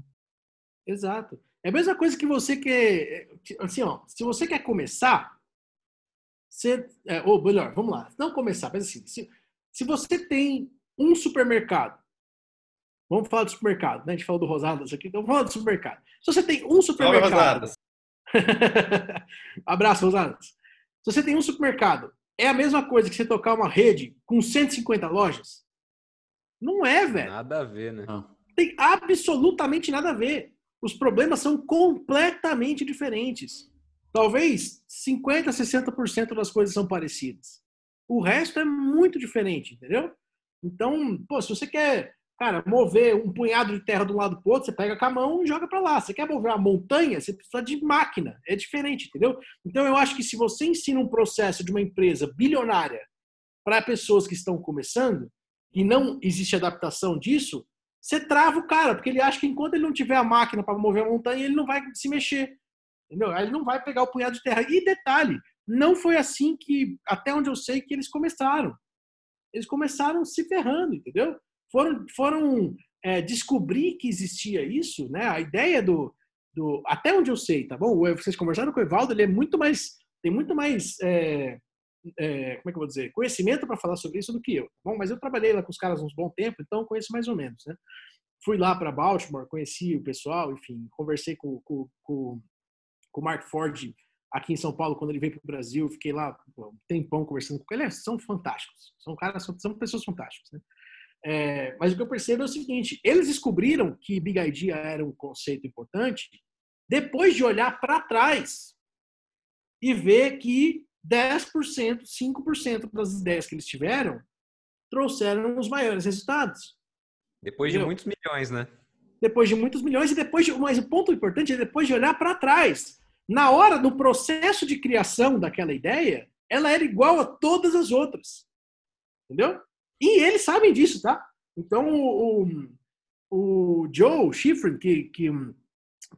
Exato. É a mesma coisa que você quer. Assim, ó, se você quer começar, você, é, ou melhor, vamos lá, não começar, mas assim, se, se você tem um supermercado, vamos falar do supermercado, né? A gente falou do Rosadas aqui, então vamos falar do supermercado. Se você tem um supermercado. (laughs) Abraço, Rosadas. Se você tem um supermercado, é a mesma coisa que você tocar uma rede com 150 lojas? Não é, velho. Nada a ver, né? Tem absolutamente nada a ver. Os problemas são completamente diferentes. Talvez 50, 60% das coisas são parecidas. O resto é muito diferente, entendeu? Então, pô, se você quer Cara, mover um punhado de terra de um lado para o outro, você pega com a mão e joga para lá. Você quer mover uma montanha, você precisa de máquina. É diferente, entendeu? Então, eu acho que se você ensina um processo de uma empresa bilionária para pessoas que estão começando e não existe adaptação disso, você trava o cara, porque ele acha que enquanto ele não tiver a máquina para mover a montanha, ele não vai se mexer. Entendeu? Ele não vai pegar o punhado de terra. E detalhe, não foi assim que, até onde eu sei, que eles começaram. Eles começaram se ferrando, entendeu? foram, foram é, descobri que existia isso, né? A ideia do, do. Até onde eu sei, tá bom? Vocês conversaram com o Evaldo, ele é muito mais. Tem muito mais. É, é, como é que eu vou dizer? Conhecimento para falar sobre isso do que eu. Tá bom, mas eu trabalhei lá com os caras uns bom tempo, então conheço mais ou menos, né? Fui lá para Baltimore, conheci o pessoal, enfim, conversei com, com, com, com o Mark Ford aqui em São Paulo, quando ele veio para o Brasil, fiquei lá um tempão conversando com ele. É, são fantásticos, são caras, são, são pessoas fantásticas. Né? É, mas o que eu percebo é o seguinte: eles descobriram que Big Idea era um conceito importante depois de olhar para trás e ver que 10%, 5% das ideias que eles tiveram trouxeram os maiores resultados. Depois de muitos milhões, né? Depois de muitos milhões e depois de, mas o ponto importante é depois de olhar para trás na hora do processo de criação daquela ideia, ela era igual a todas as outras. Entendeu? E eles sabem disso, tá? Então, o, o Joe Schifrin, que, que,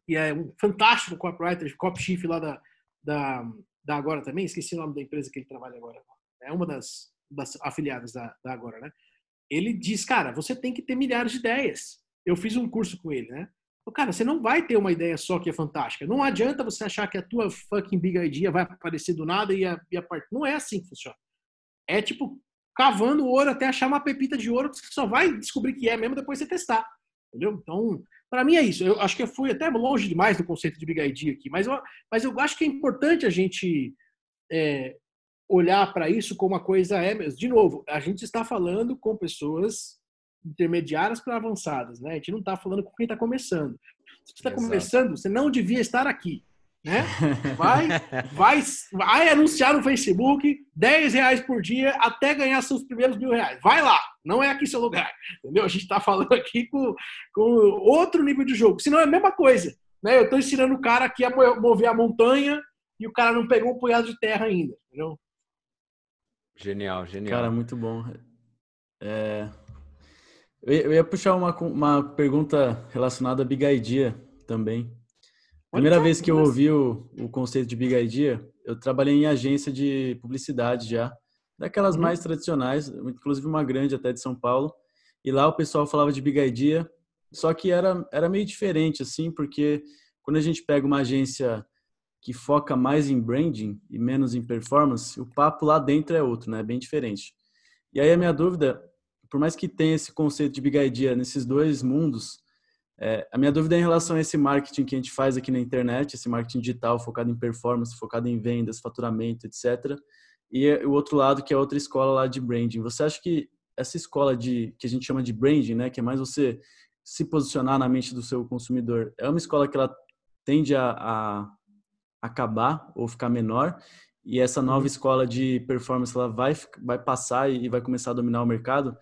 que, é um fantástico copywriter, cop chief lá da, da, da Agora também, esqueci o nome da empresa que ele trabalha agora. É uma das, das afiliadas da, da Agora, né? Ele diz, cara, você tem que ter milhares de ideias. Eu fiz um curso com ele, né? Cara, você não vai ter uma ideia só que é fantástica. Não adianta você achar que a tua fucking big idea vai aparecer do nada e a, e a parte. Não é assim que funciona. É tipo cavando ouro até achar uma pepita de ouro que você só vai descobrir que é mesmo depois você testar. Entendeu? Então, para mim é isso. Eu acho que eu fui até longe demais do conceito de big idea aqui, mas eu, mas eu acho que é importante a gente é, olhar para isso como uma coisa é mesmo. De novo, a gente está falando com pessoas intermediárias para avançadas, né? A gente não está falando com quem está começando. Se você está começando, você não devia estar aqui, né? (laughs) Vai, vai, vai anunciar no Facebook 10 reais por dia até ganhar seus primeiros mil reais. Vai lá, não é aqui seu lugar, entendeu? A gente está falando aqui com, com outro nível de jogo. Senão é a mesma coisa, né? Eu estou ensinando o cara aqui a mover a montanha e o cara não pegou um punhado de terra ainda, entendeu? Genial, genial. Cara, muito bom. É, eu ia puxar uma, uma pergunta relacionada a Big Idea também. Primeira vez que eu ouvi o, o conceito de Big Idea, eu trabalhei em agência de publicidade já, daquelas uhum. mais tradicionais, inclusive uma grande até de São Paulo. E lá o pessoal falava de Big Idea, só que era, era meio diferente, assim, porque quando a gente pega uma agência que foca mais em branding e menos em performance, o papo lá dentro é outro, né? É bem diferente. E aí a minha dúvida por mais que tenha esse conceito de big idea nesses dois mundos, é, a minha dúvida é em relação a esse marketing que a gente faz aqui na internet, esse marketing digital focado em performance, focado em vendas, faturamento, etc. E o outro lado que é outra escola lá de branding. Você acha que essa escola de que a gente chama de branding, né, que é mais você se posicionar na mente do seu consumidor, é uma escola que ela tende a, a acabar ou ficar menor? E essa nova uhum. escola de performance ela vai vai passar e vai começar a dominar o mercado?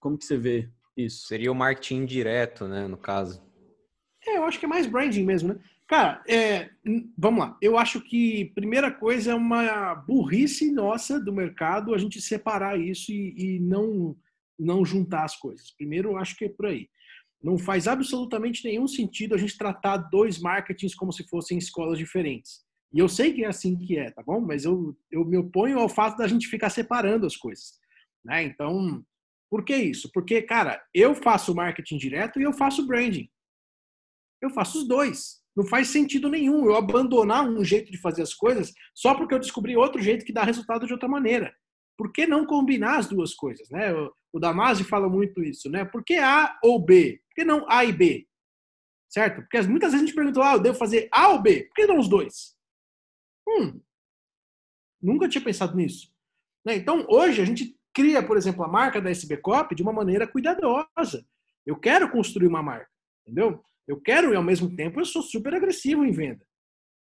Como que você vê isso? Seria o marketing direto, né, no caso. É, eu acho que é mais branding mesmo, né? Cara, é, vamos lá. Eu acho que primeira coisa é uma burrice nossa do mercado a gente separar isso e, e não não juntar as coisas. Primeiro, eu acho que é por aí. Não faz absolutamente nenhum sentido a gente tratar dois marketings como se fossem escolas diferentes. E eu sei que é assim que é, tá bom? Mas eu, eu me oponho ao fato da gente ficar separando as coisas. Né? Então, por que isso? Porque, cara, eu faço marketing direto e eu faço branding. Eu faço os dois. Não faz sentido nenhum eu abandonar um jeito de fazer as coisas só porque eu descobri outro jeito que dá resultado de outra maneira. Por que não combinar as duas coisas? Né? O, Damasi fala muito isso. Né? Por que A ou B? Por que não A e B? Certo? Porque muitas vezes a gente pergunta, ah, eu devo fazer A ou B? Por que não os dois? Hum, nunca tinha pensado nisso. Né? Então, hoje, a gente cria, por exemplo, a marca da SB Cop de uma maneira cuidadosa. Eu quero construir uma marca, entendeu? Eu quero e ao mesmo tempo eu sou super agressivo em venda.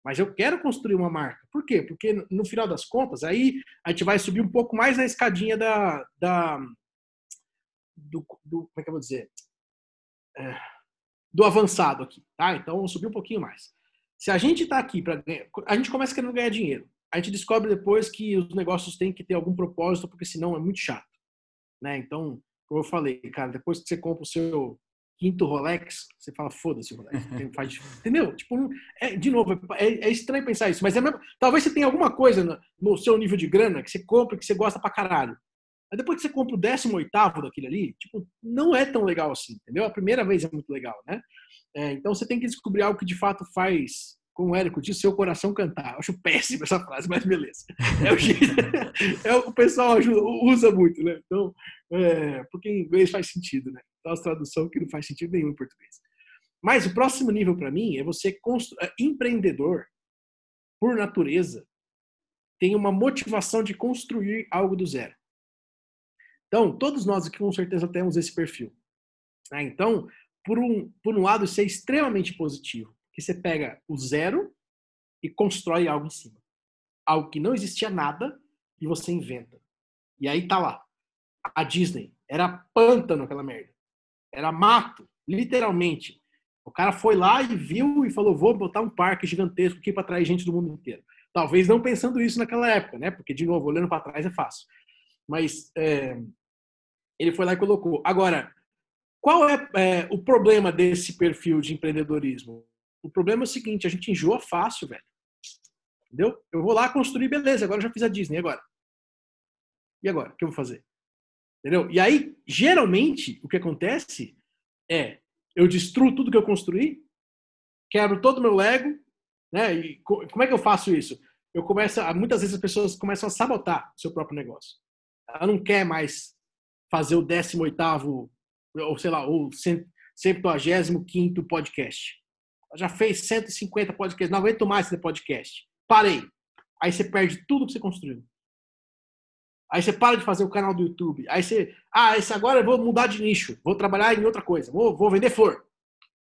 Mas eu quero construir uma marca. Por quê? Porque no final das contas, aí a gente vai subir um pouco mais na escadinha da. da do, do como é que eu vou dizer? É, do avançado aqui, tá? Então, subir um pouquinho mais. Se a gente está aqui para a gente começa querendo ganhar dinheiro a gente descobre depois que os negócios têm que ter algum propósito, porque senão é muito chato. Né? Então, como eu falei, cara, depois que você compra o seu quinto Rolex, você fala, foda-se o Rolex. Faz, (laughs) entendeu? Tipo, é, de novo, é, é, estranho pensar isso, mas é mesmo, talvez você tenha alguma coisa no, no, seu nível de grana que você compra que você gosta pra caralho. Mas depois que você compra o 18 daquele ali, tipo, não é tão legal assim, entendeu? A primeira vez é muito legal, né? É, então você tem que descobrir algo que de fato faz, como o Érico disse, seu coração cantar. Eu acho péssimo essa frase, mas beleza. É o, jeito, (laughs) é o pessoal ajuda, usa muito, né? Então, é, porque em inglês faz sentido, né? Então, as tradução que não faz sentido nenhum em português. Mas o próximo nível para mim é você constru... É, empreendedor, por natureza, tem uma motivação de construir algo do zero. Então, todos nós aqui com certeza temos esse perfil. Né? Então, por um, por um lado, isso é extremamente positivo, que você pega o zero e constrói algo em cima. Algo que não existia nada e você inventa. E aí tá lá. A Disney era pântano aquela merda. Era mato, literalmente. O cara foi lá e viu e falou: vou botar um parque gigantesco aqui para atrair gente do mundo inteiro. Talvez não pensando isso naquela época, né? Porque, de novo, olhando para trás é fácil. Mas é, ele foi lá e colocou. Agora, qual é, é, o problema desse perfil de empreendedorismo? O problema é o seguinte: a gente enjoa fácil, velho. Entendeu? Eu vou lá construir, beleza, agora eu já fiz a Disney, agora? E agora? O que eu vou fazer? Entendeu? E aí, geralmente, o que acontece é eu destruo tudo que eu construí, quebro todo o meu Lego, né? E como é que eu faço isso? Eu começo, a, muitas vezes as pessoas começam a sabotar o seu próprio negócio. Ela não quer mais fazer o 18 ou sei lá, o 75 podcast. Já fez 150 podcasts, não aguento mais esse podcast. Parei. Aí você perde tudo que você construiu. Aí você para de fazer o canal do YouTube. Aí você, ah, esse agora eu vou mudar de nicho, vou trabalhar em outra coisa, vou, vou vender flor.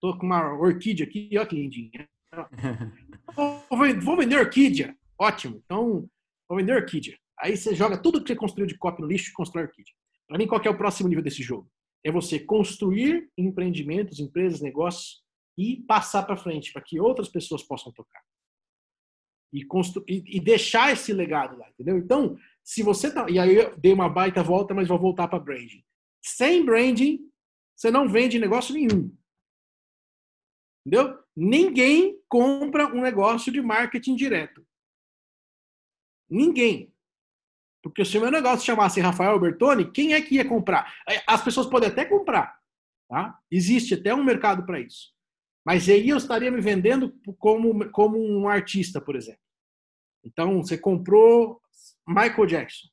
Tô com uma orquídea aqui, olha que lindinha. (laughs) vou, vender orquídea. Ótimo. Então, vou vender orquídea. Aí você joga tudo que você construiu de copy no lixo e constrói orquídea. Para mim, qual é o próximo nível desse jogo? É você construir empreendimentos, empresas, negócios e passar para frente, para que outras pessoas possam tocar. E, constru... e deixar esse legado lá, entendeu? Então, se você tá. E aí eu dei uma baita volta, mas vou voltar para branding. Sem branding, você não vende negócio nenhum. Entendeu? Ninguém compra um negócio de marketing direto. Ninguém. Porque se o meu negócio chamasse Rafael Bertoni, quem é que ia comprar? As pessoas podem até comprar. Tá? Existe até um mercado para isso. Mas aí eu estaria me vendendo como, como um artista, por exemplo. Então, você comprou Michael Jackson.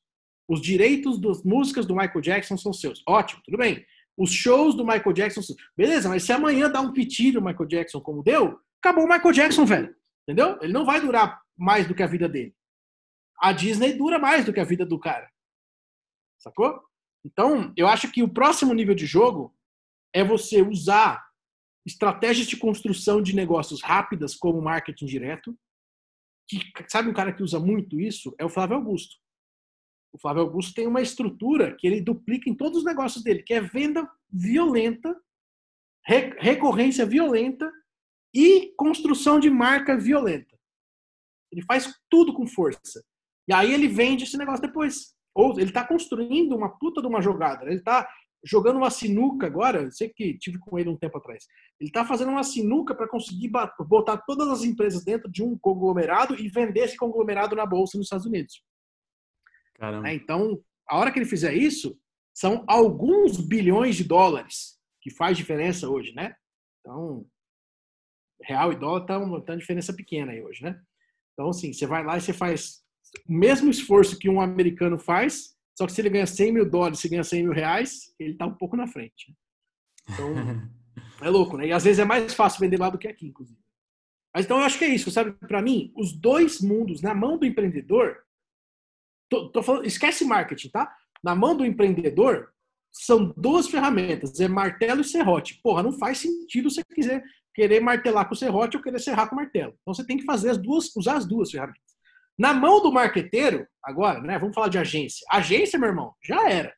Os direitos das músicas do Michael Jackson são seus. Ótimo, tudo bem. Os shows do Michael Jackson são Beleza, mas se amanhã dá um pitido o Michael Jackson como deu, acabou o Michael Jackson, velho. Entendeu? Ele não vai durar mais do que a vida dele. A Disney dura mais do que a vida do cara. Sacou? Então, eu acho que o próximo nível de jogo é você usar estratégias de construção de negócios rápidas, como marketing direto, que sabe um cara que usa muito isso? É o Flávio Augusto. O Flávio Augusto tem uma estrutura que ele duplica em todos os negócios dele, que é venda violenta, recorrência violenta e construção de marca violenta. Ele faz tudo com força. E aí ele vende esse negócio depois. Ou ele está construindo uma puta de uma jogada. Ele está jogando uma sinuca agora, sei que tive com ele um tempo atrás. Ele está fazendo uma sinuca para conseguir botar todas as empresas dentro de um conglomerado e vender esse conglomerado na bolsa nos Estados Unidos. Caramba. É, então, a hora que ele fizer isso, são alguns bilhões de dólares que faz diferença hoje, né? Então, real e dólar tá uma, tá uma diferença pequena aí hoje, né? Então, assim, você vai lá e você faz o mesmo esforço que um americano faz, só que se ele ganha 100 mil dólares, se ganha 100 mil reais, ele está um pouco na frente. Então, (laughs) é louco, né? E às vezes é mais fácil vender lá do que aqui, inclusive. Mas então eu acho que é isso, sabe? Para mim, os dois mundos na mão do empreendedor, tô, tô falando, esquece marketing, tá? Na mão do empreendedor, são duas ferramentas, é martelo e serrote. Porra, não faz sentido você quiser querer martelar com serrote ou querer serrar com martelo. Então você tem que fazer as duas, usar as duas ferramentas. Na mão do marqueteiro, agora, né? Vamos falar de agência. Agência, meu irmão, já era.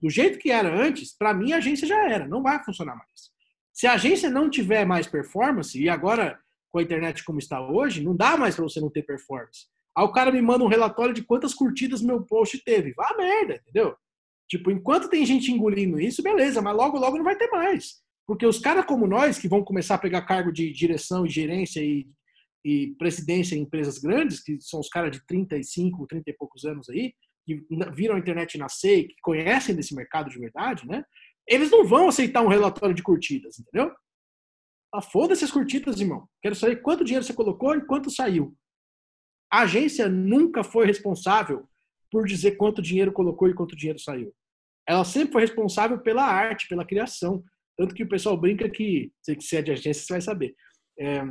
Do jeito que era antes, para mim a agência já era, não vai funcionar mais. Se a agência não tiver mais performance, e agora com a internet como está hoje, não dá mais para você não ter performance. Aí o cara me manda um relatório de quantas curtidas meu post teve. Vá merda, entendeu? Tipo, enquanto tem gente engolindo isso, beleza, mas logo, logo não vai ter mais. Porque os caras como nós, que vão começar a pegar cargo de direção e gerência e e presidência em empresas grandes, que são os caras de 35, 30 e poucos anos aí, que viram a internet nascer, que conhecem desse mercado de verdade, né? Eles não vão aceitar um relatório de curtidas, entendeu? Ah, foda-se as curtidas, irmão. Quero saber quanto dinheiro você colocou e quanto saiu. A agência nunca foi responsável por dizer quanto dinheiro colocou e quanto dinheiro saiu. Ela sempre foi responsável pela arte, pela criação. Tanto que o pessoal brinca que, se é de agência, você vai saber. É,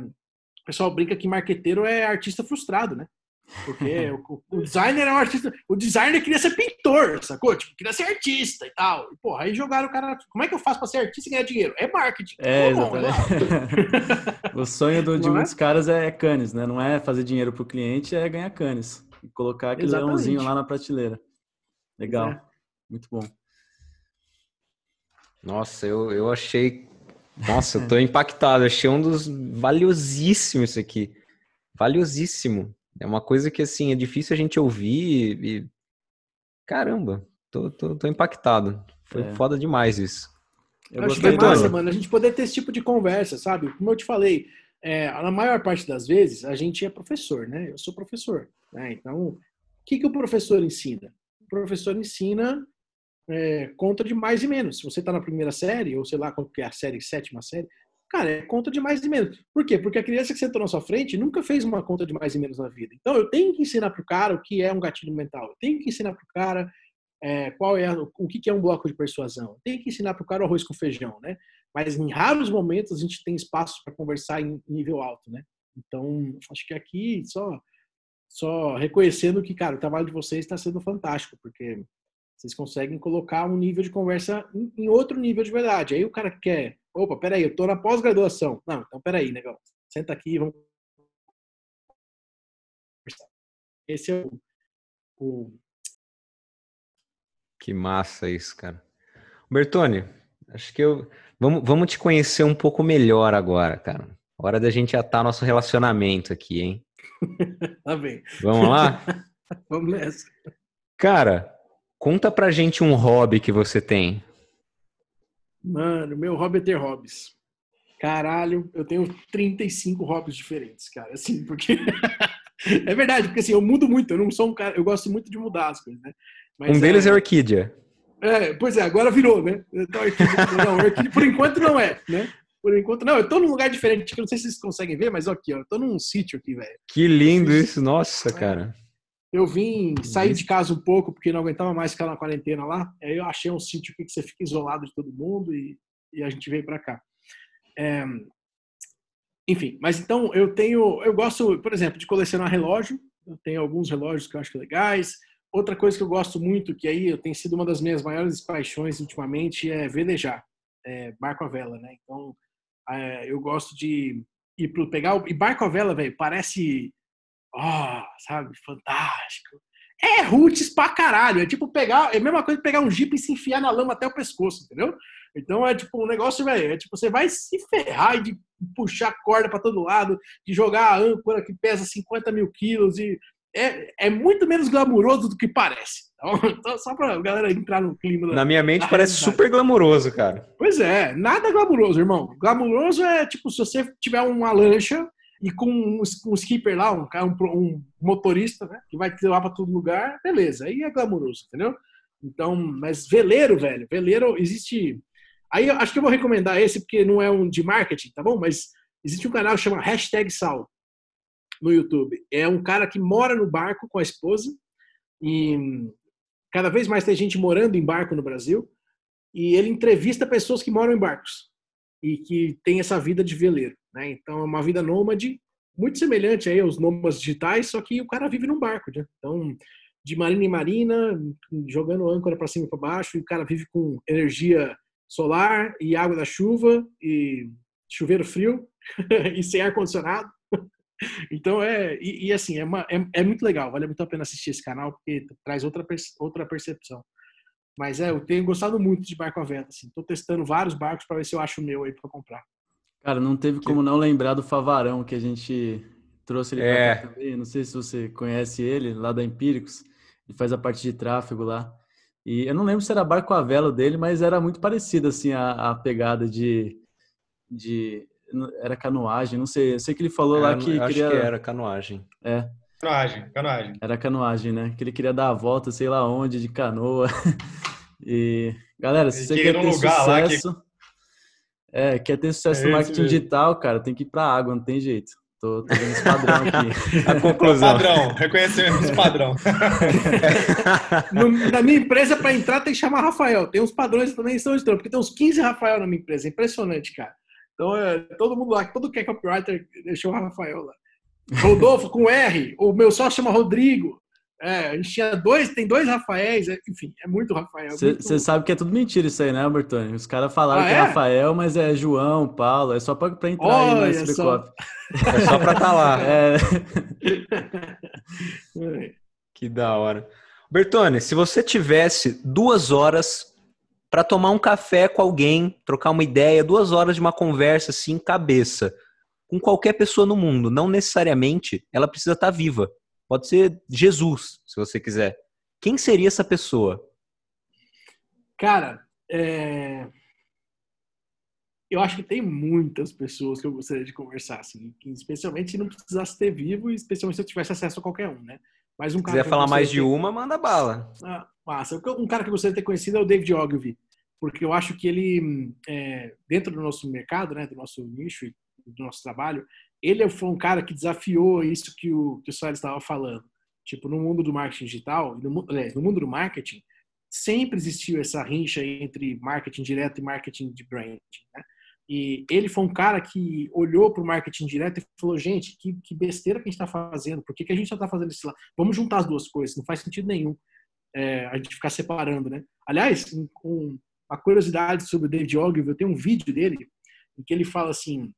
pessoal brinca que marqueteiro é artista frustrado, né? Porque (laughs) o, o, designer é um artista. O designer queria ser pintor, sacou? Tipo, queria ser artista e tal. E, porra, aí jogaram o cara. Como é que eu faço pra ser artista e ganhar dinheiro? É marketing. É, exatamente. (laughs) o sonho do, de Não muitos é? caras é canes, né? Não é fazer dinheiro pro cliente, é ganhar canes. E colocar aquele exatamente. leãozinho lá na prateleira. Legal. É. Muito bom. Nossa, eu, eu achei. Nossa, eu tô impactado. achei um dos valiosíssimos isso aqui. Valiosíssimo. É uma coisa que, assim, é difícil a gente ouvir e... Caramba, tô, tô, tô impactado. Foi é. foda demais isso. Eu acho que é massa, mano, a gente poder ter esse tipo de conversa, sabe? Como eu te falei, é, na maior parte das vezes, a gente é professor, né? Eu sou professor, né? Então, o que, que o professor ensina? O professor ensina é, conta de mais e menos. Se você está na primeira série, ou sei lá qual que é a série, sétima série, Cara, é conta de mais e menos. Por quê? Porque a criança que sentou na sua frente nunca fez uma conta de mais e menos na vida. Então, eu tenho que ensinar para o cara o que é um gatilho mental. Eu tenho que ensinar para o cara é, qual é o que é um bloco de persuasão. Eu tenho que ensinar para o cara o arroz com feijão, né? Mas em raros momentos a gente tem espaço para conversar em nível alto, né? Então, acho que aqui só só reconhecendo que, cara, o trabalho de vocês está sendo fantástico, porque vocês conseguem colocar um nível de conversa em outro nível de verdade. Aí o cara quer Opa, peraí, eu tô na pós-graduação. Não, então peraí, negão. Senta aqui e vamos. Esse é o, o. Que massa isso, cara. Bertone, acho que eu. Vamos, vamos te conhecer um pouco melhor agora, cara. Hora da gente atar nosso relacionamento aqui, hein? (laughs) tá bem. Vamos lá? (laughs) vamos nessa. Cara, conta pra gente um hobby que você tem. Mano, meu hobby é ter hobbies. Caralho, eu tenho 35 hobbies diferentes, cara. Assim, porque. (laughs) é verdade, porque assim, eu mudo muito. Eu não sou um cara. Eu gosto muito de mudar as coisas, né? Mas, um deles é, é orquídea. É, pois é, agora virou, né? Então, orquídea, não, orquídea por enquanto não é, né? Por enquanto, não, eu tô num lugar diferente, que eu não sei se vocês conseguem ver, mas aqui, ó, eu tô num sítio aqui, velho. Que lindo isso, nossa, é. Eu vim sair de casa um pouco porque não aguentava mais ficar na quarentena lá. Aí eu achei um sítio que você fica isolado de todo mundo e, e a gente veio para cá. É, enfim, mas então eu tenho, eu gosto, por exemplo, de colecionar relógio. Eu tenho alguns relógios que eu acho legais. Outra coisa que eu gosto muito, que aí tem sido uma das minhas maiores paixões ultimamente, é velejar, é, barco a vela, né? Então, é, eu gosto de ir pro pegar e barco a vela, velho, parece ó, oh, sabe, fantástico. É roots pra caralho. É tipo pegar, é a mesma coisa que pegar um jeep e se enfiar na lama até o pescoço, entendeu? Então é tipo um negócio, velho, é tipo, você vai se ferrar de puxar corda para todo lado, de jogar a âncora que pesa 50 mil quilos e é, é muito menos glamuroso do que parece. (laughs) Então, então só pra galera entrar no clima. Na minha mente parece super glamuroso, cara. Pois é, nada glamuroso, irmão. Glamuroso é tipo se você tiver uma lancha e com um, um skipper lá, um, um, um motorista, né, que vai te levar para todo lugar, beleza, aí é glamouroso, entendeu? Então, mas veleiro, velho, veleiro existe. Aí acho que eu vou recomendar esse porque não é um de marketing, tá bom? Mas existe um canal que chama Hashtag Sal no YouTube. É um cara que mora no barco com a esposa e cada vez mais tem gente morando em barco no Brasil e ele entrevista pessoas que moram em barcos e que tem essa vida de veleiro. Né? Então é uma vida nômade, muito semelhante aí aos nômades digitais, só que o cara vive num barco. Né? Então, de marina em marina, jogando âncora para cima e para baixo, e o cara vive com energia solar e água da chuva e chuveiro frio (laughs) e sem ar condicionado. (laughs) Então é e, e assim é, uma, é, é, muito legal, vale muito a pena assistir esse canal porque traz outra outra percepção. Mas é, eu tenho gostado muito de barco a vela. Assim, tô testando vários barcos para ver se eu acho o meu aí para comprar. Cara, não teve como não lembrar do Favarão que a gente trouxe ele é. pra cá também. Não sei se você conhece ele, lá da Empíricos. Ele faz a parte de tráfego lá. E eu não lembro se era barco a vela dele, mas era muito parecido assim a, a pegada de, de era canoagem, não sei. Eu sei que ele falou é, lá que acho queria... que era canoagem. É. Canoagem, canoagem. Era canoagem, né? Que ele queria dar a volta, sei lá onde, de canoa. (laughs) E, galera, se você quer ter sucesso, que... é, quer ter sucesso é no marketing mesmo. digital, cara, tem que ir pra água, não tem jeito. Tô, tô vendo esse padrão aqui. (laughs) A conclusão. Padrão, reconhecimento esse padrão. (laughs) no, na minha empresa, para entrar, tem que chamar Rafael. Tem uns padrões também são estranhos, porque tem uns 15 Rafael na minha empresa. Impressionante, cara. Então, é, todo mundo lá, todo que é copywriter, deixou o Rafael lá. Rodolfo com R, o meu sócio chama Rodrigo. É, a gente tinha dois, tem dois Rafaéis, é, enfim, é muito Rafael. Você muito... sabe que é tudo mentira isso aí, né, Bertone? Os caras falaram ah, que é? é? Rafael, mas é João, Paulo, é só pra, pra entrar Olha aí no SB só... É só pra estar tá lá. (laughs) É. (laughs) que da hora. Bertone, se você tivesse duas horas para tomar um café com alguém, trocar uma ideia, duas horas de uma conversa assim, cabeça, com qualquer pessoa no mundo, não necessariamente ela precisa estar tá viva. Pode ser Jesus, se você quiser. Quem seria essa pessoa? Cara, é... eu acho que tem muitas pessoas que eu gostaria de conversar, assim, especialmente se não precisasse ter vivo e especialmente se eu tivesse acesso a qualquer um, né? Mas um cara quiser falar mais de ter... uma, manda bala. Ah, massa. Um cara que eu gostaria de ter conhecido é o David Ogilvy, porque eu acho que ele, é, dentro do nosso mercado, né, do nosso nicho e do nosso trabalho, ele foi um cara que desafiou isso que o, que o Soares estava falando. Tipo, no mundo do marketing digital, no, no mundo do marketing, sempre existiu essa rincha entre marketing direto e marketing de branding. Né? E ele foi um cara que olhou para o marketing direto e falou: gente, que, que besteira que a gente está fazendo, por que, que a gente já está fazendo isso lá? Vamos juntar as duas coisas, não faz sentido nenhum é, a gente ficar separando, né? Aliás, um, uma curiosidade sobre o David Ogilvy, eu tenho um vídeo dele em que ele fala assim: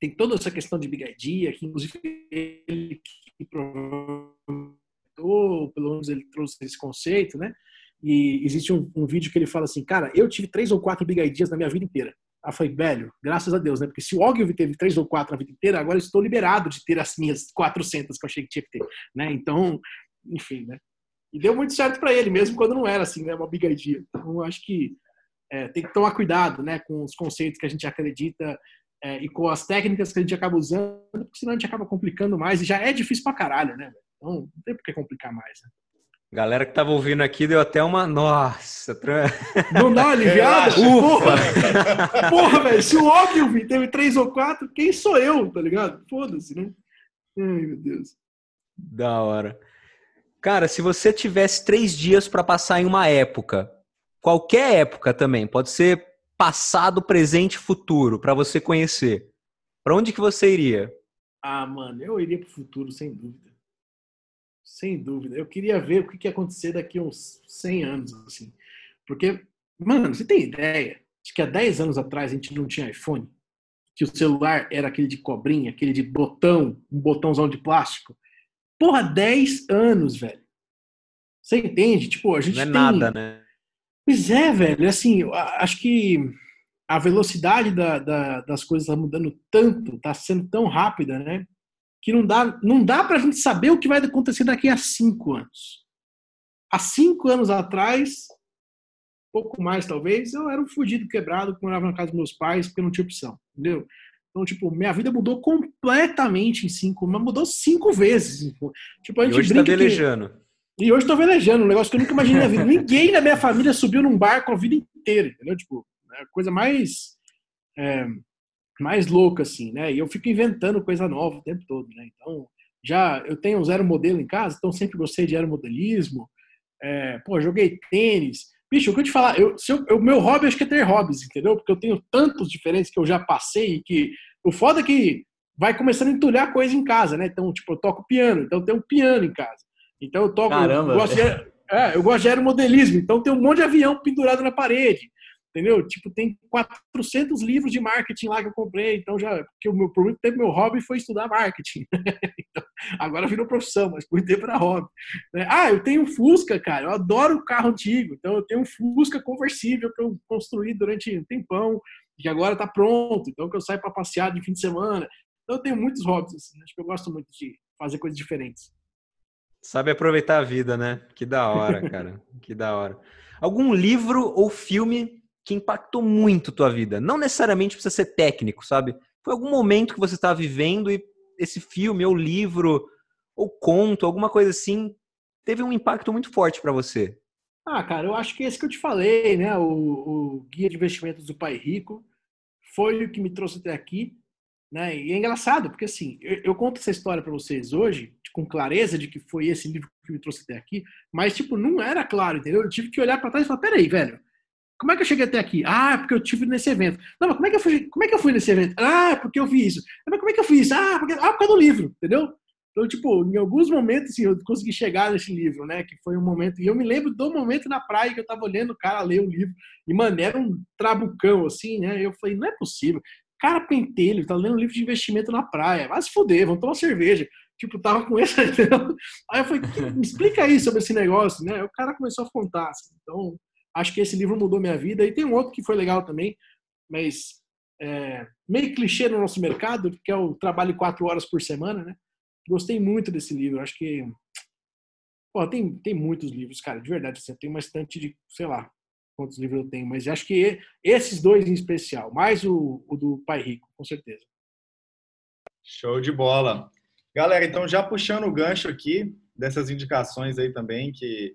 tem toda essa questão de Big Idea, que inclusive ele que pelo menos ele trouxe esse conceito, né? E existe um, um, vídeo que ele fala assim, cara, eu tive três ou quatro Big Ideas na minha vida inteira. Aí falei, velho, graças a Deus, né? Porque se o Ogilvy teve três ou quatro na vida inteira, agora estou liberado de ter as minhas 400 que eu achei que tinha que ter, né? Então, enfim, né? E deu muito certo para ele, mesmo quando não era assim, né? Uma Big Idea. Então, acho que é, tem que tomar cuidado, né? Com os conceitos que a gente acredita é, e com as técnicas que a gente acaba usando, porque senão a gente acaba complicando mais e já é difícil pra caralho, né? Então não tem por que complicar mais. Né? Galera que tava ouvindo aqui deu até uma. Nossa! Não dá (laughs) aliviada? Porra! Porra, velho! Se o Ogilvy teve três ou quatro, quem sou eu, tá ligado? Foda-se, né? Ai, meu Deus. Da hora. Cara, se você tivesse três dias para passar em uma época, qualquer época também, pode ser passado, presente, futuro para você conhecer. Para onde que você iria? Ah, mano, eu iria para o futuro sem dúvida. Sem dúvida. Eu queria ver o que, que ia acontecer daqui a uns 100 anos, assim. Porque, mano, você tem ideia de que há 10 anos atrás a gente não tinha iPhone? Que o celular era aquele de cobrinha, aquele de botão, um botãozão de plástico? Porra, 10 anos, velho. Você entende? Tipo, a gente não é tem... nada, né? Pois é, velho. Assim, acho que a velocidade da, da, das coisas está mudando tanto, está sendo tão rápida, né? Que não dá, não dá para a gente saber o que vai acontecer daqui a cinco anos. Há cinco anos atrás, pouco mais talvez, eu era um fudido quebrado que morava na casa dos meus pais porque não tinha opção, entendeu? Então, tipo, minha vida mudou completamente em cinco, mas mudou cinco vezes. Tipo, a gente e hoje tá brinca tá velejando. Que, e hoje tô velejando, um negócio que eu nunca imaginei na vida. (laughs) Ninguém na minha família subiu num barco a vida inteira, entendeu? Tipo, é a coisa mais é, mais louca, assim, né? E eu fico inventando coisa nova o tempo todo, né? Então, já eu tenho um zero modelo em casa, então sempre gostei de aeromodelismo. É, pô, joguei tênis. Bicho, o que eu te falar, eu, o meu hobby acho que é ter hobbies, entendeu? Porque eu tenho tantos diferentes que eu já passei que o foda é que vai começando a entulhar coisa em casa, né? Então, tipo, eu toco piano, então eu tenho um piano em casa. Então eu toco. Caramba. Eu gosto, de, é, eu gosto de aeromodelismo, então tem um monte de avião pendurado na parede. Entendeu? Tipo, tem 400 livros de marketing lá que eu comprei, então já. Porque o meu, por muito tempo meu hobby foi estudar marketing. (laughs) então, agora virou profissão, mas por muito tempo era hobby. Né? Ah, eu tenho um Fusca, cara, eu adoro carro antigo, então eu tenho um Fusca conversível que eu construí durante um tempão, que agora está pronto, então que eu saio para passear de fim de semana. Então eu tenho muitos hobbies, assim, acho que eu gosto muito de fazer coisas diferentes. Sabe aproveitar a vida, né? Que da hora, cara. que da hora. Algum livro ou filme que impactou muito tua vida? Não necessariamente precisa ser técnico, sabe? Foi algum momento que você estava vivendo e esse filme ou livro ou conto, alguma coisa assim, teve um impacto muito forte para você? Ah, cara, eu acho que esse que eu te falei, né? O, o Guia de Investimentos do Pai Rico foi o que me trouxe até aqui. Né? E é engraçado, porque assim, eu, eu conto essa história para vocês hoje, com clareza de que foi esse livro que me trouxe até aqui, mas, tipo, não era claro, entendeu? Eu tive que olhar para trás e falar: peraí, velho, como é que eu cheguei até aqui? Ah, é porque eu tive nesse evento. Não, mas como é que eu fui, como é que eu fui nesse evento? Ah, é porque eu vi isso. Mas como é que eu fiz? Ah, porque, ah, por causa do livro, entendeu? Então, tipo, em alguns momentos, assim, eu consegui chegar nesse livro, né? Que foi um momento. E eu me lembro do momento na praia que eu tava olhando o cara ler o livro. E, mano, era um trabucão, assim, né? Eu falei, não é possível. Cara pentelho, tá lendo um livro de investimento na praia. Vai se fuder, vamos tomar cerveja. Tipo, tava com esse. (laughs) Aí eu falei, me explica aí sobre esse negócio, né? O cara começou a contar. Assim. Então, acho que esse livro mudou minha vida. E tem um outro que foi legal também, mas é, meio clichê no nosso mercado, que é o trabalho quatro horas por semana, né? Gostei muito desse livro. Acho que. Pô, tem, tem muitos livros, cara, de verdade. Assim, tem uma estante de, sei lá, quantos livros eu tenho, mas acho que esses dois em especial, mais o, o do Pai Rico, com certeza. Show de bola. Galera, então já puxando o gancho aqui dessas indicações aí também que,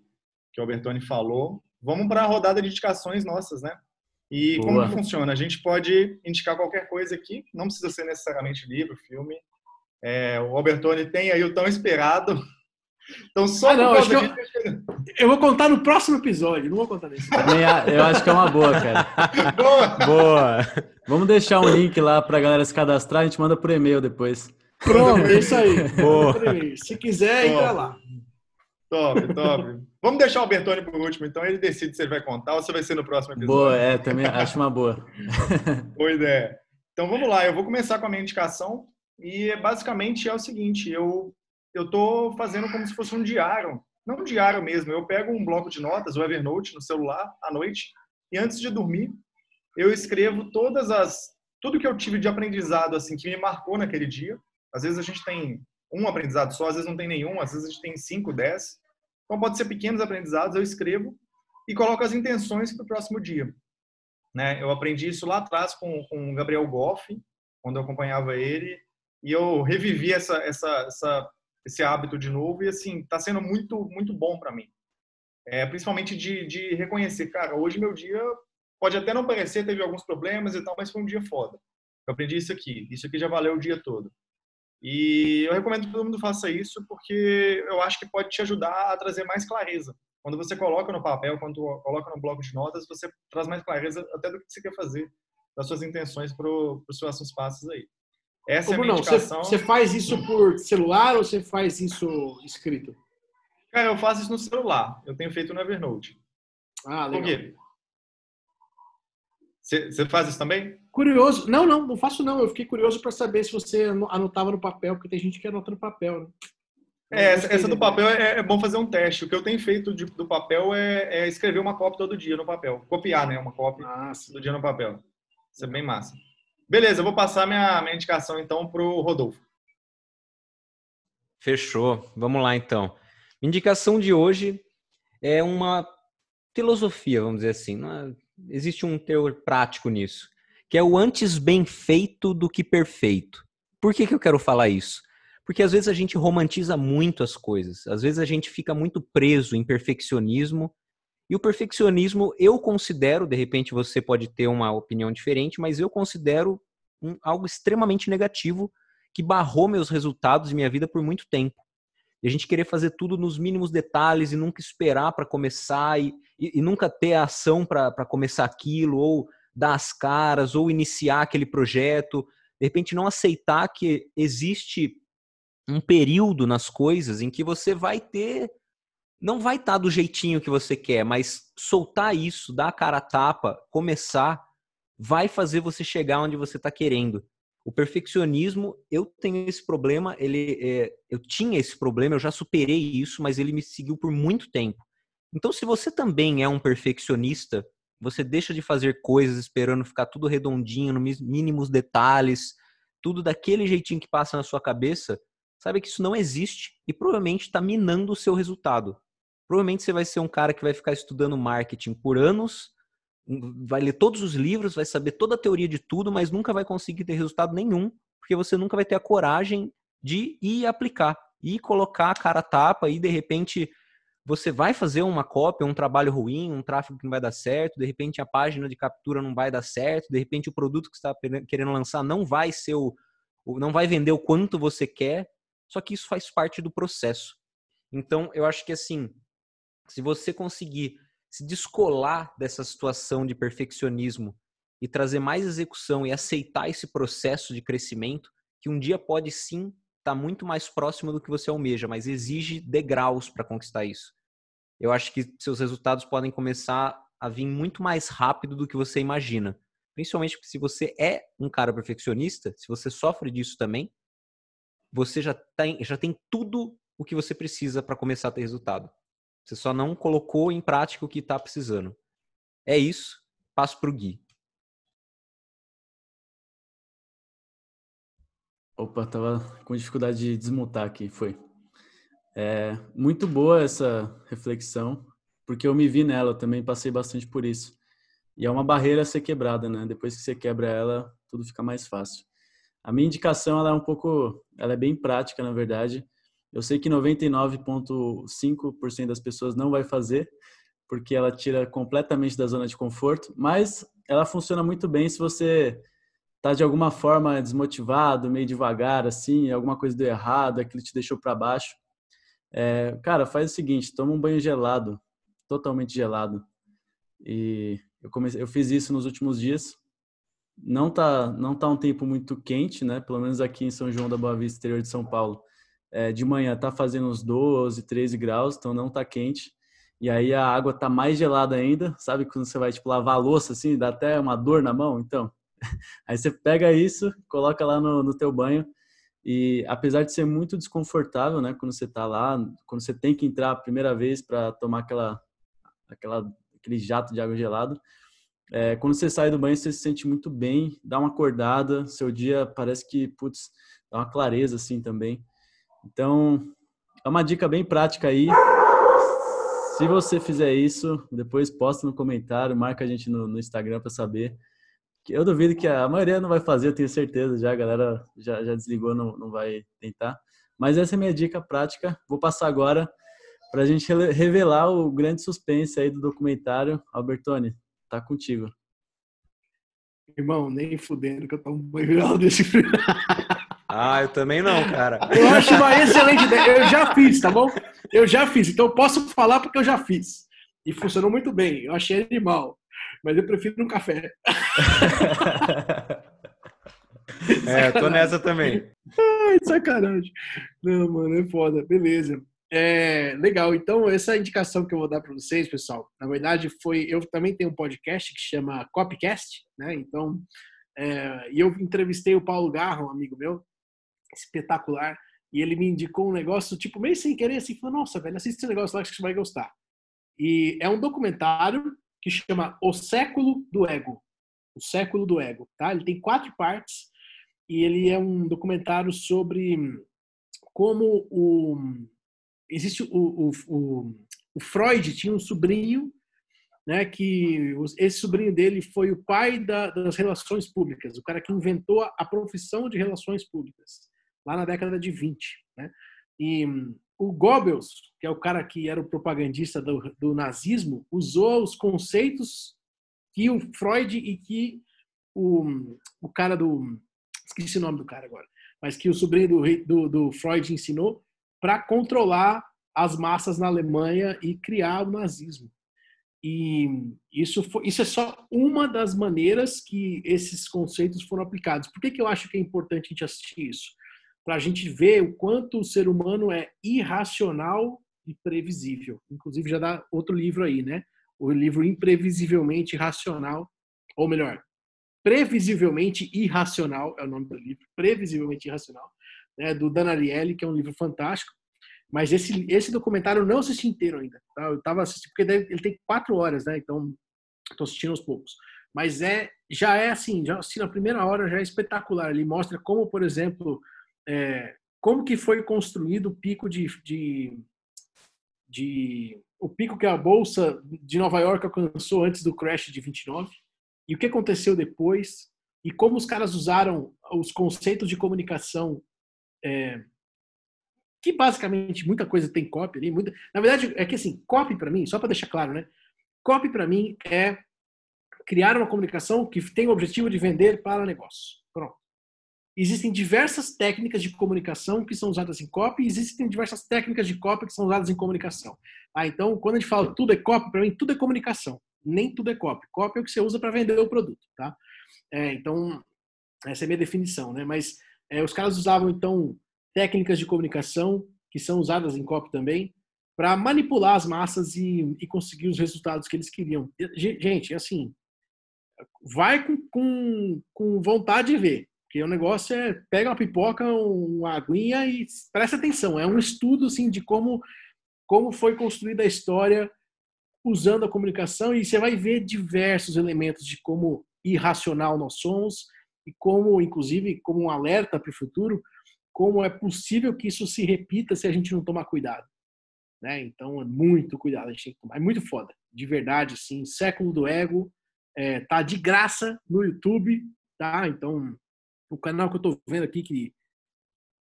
que o Albertoni falou, vamos para a rodada de indicações nossas, né? E Boa. como que funciona? A gente pode indicar qualquer coisa aqui, não precisa ser necessariamente livro, filme, é, o Albertoni tem aí o tão esperado. Então, só ah, não, acho eu, eu, vou contar no próximo episódio, não vou contar nesse. Eu acho que é uma boa, cara. boa! Boa! Vamos deixar um link lá para a galera se cadastrar, a gente manda por e-mail depois. Pronto, é isso aí. Boa. Se quiser, top. entra lá. Top, top. Vamos deixar o Albertoni por último, então ele decide se ele vai contar ou se vai ser no próximo episódio. Boa, é, também acho uma boa. (laughs) Boa ideia. Então vamos lá, eu vou começar com a minha indicação. E basicamente é o seguinte, eu eu tô fazendo como se fosse um diário, não um diário mesmo. Eu pego um bloco de notas, o Evernote no celular à noite e antes de dormir eu escrevo todas as tudo que eu tive de aprendizado assim que me marcou naquele dia. Às vezes a gente tem um aprendizado só, às vezes não tem nenhum, às vezes a gente tem cinco, dez. Então pode ser pequenos aprendizados. Eu escrevo e coloco as intenções para o próximo dia. Né? Eu aprendi isso lá atrás com, com o Gabriel Goff, quando eu acompanhava ele e eu revivi essa, essa, essa, esse hábito de novo e assim está sendo muito muito bom para mim é, principalmente de, de reconhecer cara hoje meu dia pode até não parecer teve alguns problemas e tal mas foi um dia foda eu aprendi isso aqui isso aqui já valeu o dia todo e eu recomendo que todo mundo faça isso porque eu acho que pode te ajudar a trazer mais clareza quando você coloca no papel quando coloca no bloco de notas você traz mais clareza até do que você quer fazer das suas intenções para os seus passos aí essa Como é a minha indicação. Você, faz isso por celular ou você faz isso escrito? Cara, eu faço isso no celular. Eu tenho feito no Evernote. Ah, legal. Por quê? Você faz isso também? Curioso. Não, não, não faço não. Eu fiquei curioso para saber se você anotava no papel, porque tem gente que anota no papel, né? É, essa, essa do papel é, é, bom fazer um teste. O que eu tenho feito de, do papel é, é, escrever uma cópia todo dia no papel. Copiar, né? Uma cópia ah, todo dia no papel. Isso é bem massa. Beleza, eu vou passar minha, minha indicação então para o Rodolfo. Fechou. Vamos lá então. Indicação de hoje é uma filosofia, vamos dizer assim. É? Existe um teor prático nisso, que é o antes bem feito do que perfeito. Por que, que eu quero falar isso? Porque às vezes a gente romantiza muito as coisas, às vezes a gente fica muito preso em perfeccionismo. E o perfeccionismo eu considero, de repente você pode ter uma opinião diferente, mas eu considero um, algo extremamente negativo que barrou meus resultados e minha vida por muito tempo. E a gente querer fazer tudo nos mínimos detalhes e nunca esperar para começar e, e, e, nunca ter a ação para começar aquilo, ou dar as caras, ou iniciar aquele projeto. De repente, não aceitar que existe um período nas coisas em que você vai ter. Não vai estar tá do jeitinho que você quer, mas soltar isso, dar a cara a tapa, começar vai fazer você chegar onde você está querendo. O perfeccionismo, eu tenho esse problema, ele, é, eu tinha esse problema, eu já superei isso, mas ele me seguiu por muito tempo. Então, se você também é um perfeccionista, você deixa de fazer coisas esperando ficar tudo redondinho, nos mínimos detalhes, tudo daquele jeitinho que passa na sua cabeça, sabe que isso não existe e provavelmente está minando o seu resultado. Provavelmente você vai ser um cara que vai ficar estudando marketing por anos, vai ler todos os livros, vai saber toda a teoria de tudo, mas nunca vai conseguir ter resultado nenhum, porque você nunca vai ter a coragem de ir aplicar. e colocar a cara a tapa e de repente você vai fazer uma cópia, um trabalho ruim, um tráfego que não vai dar certo, de repente a página de captura não vai dar certo, de repente o produto que você está querendo lançar não vai ser o, não vai vender o quanto você quer, só que isso faz parte do processo. Então, eu acho que assim, se você conseguir se descolar dessa situação de perfeccionismo e trazer mais execução e aceitar esse processo de crescimento, que um dia pode sim estar tá muito mais próximo do que você almeja, mas exige degraus para conquistar isso. Eu acho que seus resultados podem começar a vir muito mais rápido do que você imagina. Principalmente se você é um cara perfeccionista, se você sofre disso também, você já tem, já tem tudo o que você precisa para começar a ter resultado. Você só não colocou em prática o que está precisando. É isso. Passo para o Gui. Opa, tava com dificuldade de desmutar aqui, foi. É muito boa essa reflexão, porque eu me vi nela, eu também passei bastante por isso. E é uma barreira a ser quebrada, né? Depois que você quebra ela, tudo fica mais fácil. A minha indicação ela é um pouco, ela é bem prática, na verdade. Eu sei que 99,5% das pessoas não vai fazer, porque ela tira completamente da zona de conforto, mas ela funciona muito bem se você tá de alguma forma desmotivado, meio devagar, assim, alguma coisa deu errado, aquilo te deixou para baixo. É, cara, faz o seguinte, toma um banho gelado, totalmente gelado. E eu comecei, eu fiz isso nos últimos dias. Não tá, não tá um tempo muito quente, né? Pelo menos aqui em São João da Boa Vista, exterior de São Paulo. É, de manhã tá fazendo uns 12, 13 graus, então não tá quente. E aí a água tá mais gelada ainda, sabe quando você vai tipo lavar a louça assim, dá até uma dor na mão, então. (laughs) Aí você pega isso, coloca lá no, no teu banho e apesar de ser muito desconfortável, né, quando você tá lá, quando você tem que entrar a primeira vez para tomar aquela aquela aquele jato de água gelada. É, quando você sai do banho, você se sente muito bem, dá uma acordada, seu dia parece que, putz, dá uma clareza assim também. Então, é uma dica bem prática aí. Se você fizer isso, depois posta no comentário, marca a gente no, no Instagram para saber. Eu duvido que a maioria não vai fazer, eu tenho certeza já, a galera já, já desligou, não, não vai tentar. Mas essa é a minha dica prática. Vou passar agora para a gente revelar o grande suspense aí do documentário. Albertone, tá contigo. Irmão, nem fudendo que eu tomo banho desse frio. Ah, eu também não, cara. Eu acho uma excelente ideia. Eu já fiz, tá bom? Eu já fiz. Então eu posso falar porque eu já fiz. E funcionou muito bem. Eu achei animal. Mas eu prefiro um café. (laughs) é, tô nessa também. Ai, sacanagem. Não, mano, é foda. Beleza. É, legal. Então, essa indicação que eu vou dar para vocês, pessoal, na verdade foi. Eu também tenho um podcast que chama Copycast, né? Então, é, e eu entrevistei o Paulo Garro, um amigo meu, espetacular, e ele me indicou um negócio, tipo, meio sem querer, assim, falou: Nossa, velho, assiste esse negócio lá que você vai gostar. E é um documentário que chama O Século do Ego. O Século do Ego, tá? Ele tem quatro partes e ele é um documentário sobre como o existe o, o, o, o Freud tinha um sobrinho, né, que esse sobrinho dele foi o pai da, das relações públicas, o cara que inventou a, profissão de relações públicas, lá na década de 20. Né? E o Goebbels, que é o cara que era o propagandista do, do nazismo, usou os conceitos que o Freud e que o, o cara do. Esqueci o nome do cara agora, mas que o sobrinho do, do, do Freud ensinou para controlar as massas na Alemanha e criar o nazismo. E isso, foi, isso é só uma das maneiras que esses conceitos foram aplicados. Por que, que eu acho que é importante a gente assistir isso? Para a gente ver o quanto o ser humano é irracional e previsível. Inclusive, já dá outro livro aí, né? O livro Imprevisivelmente Racional, ou melhor, Previsivelmente Irracional é o nome do livro, Previsivelmente Irracional, né, do Dan Ariely, que é um livro fantástico. Mas esse, esse documentário eu não assisti inteiro ainda. Tá? Eu estava assistindo, porque ele tem quatro horas, né? Então, estou assistindo aos poucos. Mas é, já é assim, já assisti na primeira hora, já é espetacular. Ele mostra como, por exemplo, é, como que foi construído o pico de, de, de, o pico que a bolsa de Nova York alcançou antes do crash de 29 e o que aconteceu depois e como os caras usaram os conceitos de comunicação é, que basicamente muita coisa tem copy ali. Muita... Na verdade, é que assim, copy para mim, só para deixar claro, né? Copy para mim é criar uma comunicação que tem o objetivo de vender para negócio. Existem diversas técnicas de comunicação que são usadas em copy, e existem diversas técnicas de copy que são usadas em comunicação. Ah, então, quando a gente fala tudo é copy, para mim tudo é comunicação. Nem tudo é copy. Copy é o que você usa para vender o produto, tá? É, então, essa é a minha definição, né? Mas é, os caras usavam, então, técnicas de comunicação que são usadas em copy também para manipular as massas e, e, conseguir os resultados que eles queriam. Gente, assim, vai com, com, com vontade de ver. Porque o negócio é pega uma pipoca, uma aguinha e presta atenção. É um estudo assim de como como foi construída a história usando a comunicação e você vai ver diversos elementos de como irracional nós somos e como, inclusive, como um alerta para o futuro, como é possível que isso se repita se a gente não tomar cuidado. Né? Então, é muito cuidado, a gente tem que tomar. É muito foda, de verdade, sim. Século do Ego é, tá de graça no YouTube, tá? Então, o canal que eu estou vendo aqui que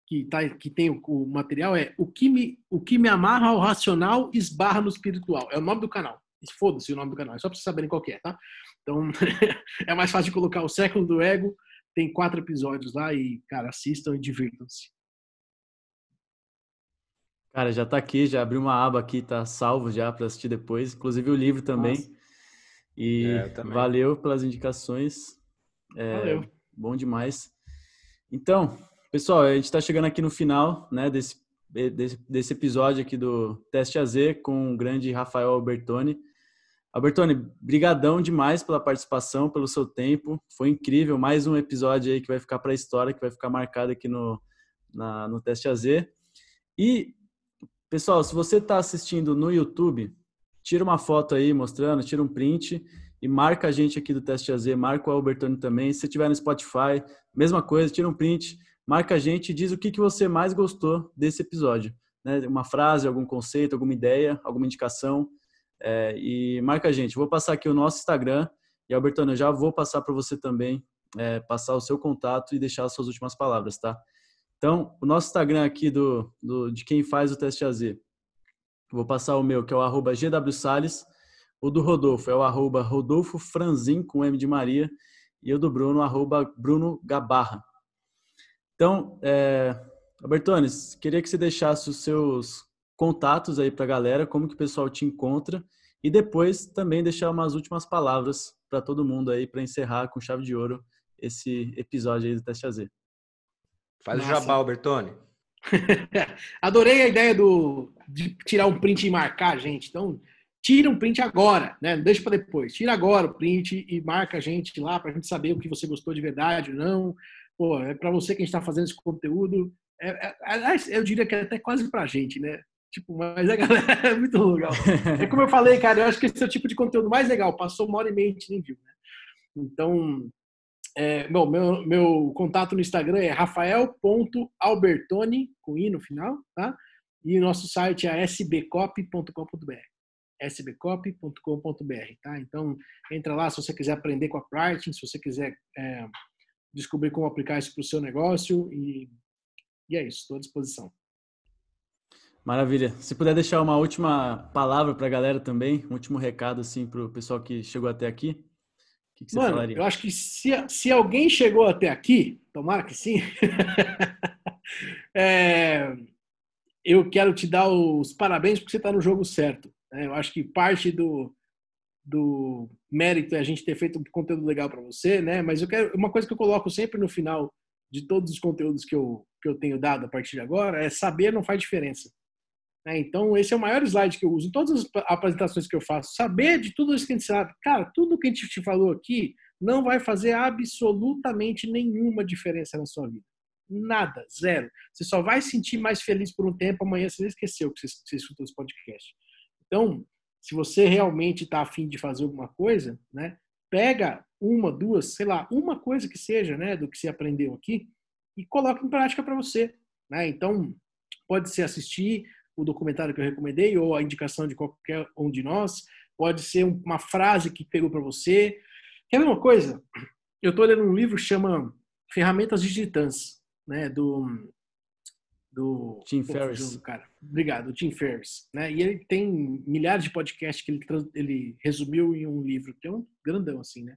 que, tá, que tem o, o, material é o que, me, o que me amarra ao racional esbarra no espiritual. É o nome do canal. Foda-se o nome do canal, é só para vocês saberem qual é, tá? Então, (laughs) é mais fácil de colocar o século do ego. Tem quatro episódios lá e, cara, assistam e divirtam-se. Cara, já tá aqui, já abriu uma aba aqui, tá salvo já para assistir depois. Inclusive o livro também. Nossa. E é, também. valeu pelas indicações. É, valeu. Bom demais. Então, pessoal, a gente está chegando aqui no final né, desse, desse, desse, episódio aqui do Teste AZ com o grande Rafael Albertoni. Albertoni, brigadão demais pela participação, pelo seu tempo. Foi incrível, mais um episódio aí que vai ficar para a história, que vai ficar marcado aqui no, na, no Teste AZ. E, pessoal, se você está assistindo no YouTube, tira uma foto aí mostrando, tira um print e marca a gente aqui do Teste AZ, marca o Albertoni também. Se tiver no Spotify, mesma coisa, tira um print, marca a gente e diz o que, que você mais gostou desse episódio. Né? Uma frase, algum conceito, alguma ideia, alguma indicação. É, e marca a gente. Vou passar aqui o nosso Instagram e, Albertoni, eu já vou passar para você também, é, passar o seu contato e deixar as suas últimas palavras, tá? Então, o nosso Instagram aqui do, do de quem faz o Teste AZ. Vou passar o meu, que é o arroba o do Rodolfo é o arroba Rodolfo Franzin, com M de Maria, e o do Bruno, arroba Bruno Gabarra. Então, é, Albertones, queria que você deixasse os seus contatos aí para a galera, como que o pessoal te encontra, e depois também deixar umas últimas palavras para todo mundo aí, para encerrar com chave de ouro esse episódio aí do Teste AZ. Faz Nossa. o jabá, Albertone. (laughs) Adorei a ideia do, de tirar um print e marcar, gente. Então, tira um print agora, né? Não deixa para depois. Tira agora o print e marca a gente lá para a gente saber o que você gostou de verdade ou não. Pô, é para você que a gente está fazendo esse conteúdo. É, é, eu diria que é até quase para a gente, né? Tipo, mas galera (laughs) é muito legal. É como eu falei, cara, eu acho que esse é o tipo de conteúdo mais legal. Passou uma hora e meia e nem viu, né? Então, é, bom, meu, meu contato no Instagram é rafael.albertoni, com i no final, tá? E nosso site é sbcop.com.br sbcop.com.br, tá? Então, entra lá se você quiser aprender com a Pricing, se você quiser é, descobrir como aplicar isso para o seu negócio e, e é isso, estou à disposição. Maravilha. Se puder deixar uma última palavra para a galera também, um último recado assim para o pessoal que chegou até aqui, o que, que você Mano, falaria? Eu acho que se, se alguém chegou até aqui, tomara que sim, (laughs) é, eu quero te dar os parabéns porque você está no jogo certo. Né? Eu acho que parte do, do mérito é a gente ter feito um conteúdo legal para você, né? Mas eu quero uma coisa que eu coloco sempre no final de todos os conteúdos que eu, que eu tenho dado a partir de agora é saber não faz diferença. Né? Então, esse é o maior slide que eu uso em todas as apresentações que eu faço. Saber de tudo isso que a gente sabe. Cara, tudo que a gente te falou aqui não vai fazer absolutamente nenhuma diferença na sua vida. Nada, zero. Você só vai sentir mais feliz por um tempo, amanhã você esqueceu que você, você escutou esse podcast. Então, se você realmente está afim de fazer alguma coisa, né, pega uma, duas, sei lá, uma coisa que seja, né, do que você aprendeu aqui e coloca em prática para você, né? Então, pode ser assistir o documentário que eu recomendei ou a indicação de qualquer um de nós, pode ser uma frase que pegou para você. Quer ver uma coisa? Eu estou lendo um livro que chama Ferramentas Digitantes, né, do do Tim Pô, Ferriss. Cara. Obrigado, Tim Ferriss. Né? E ele tem milhares de podcasts que ele, ele resumiu em um livro, que é um grandão assim, né?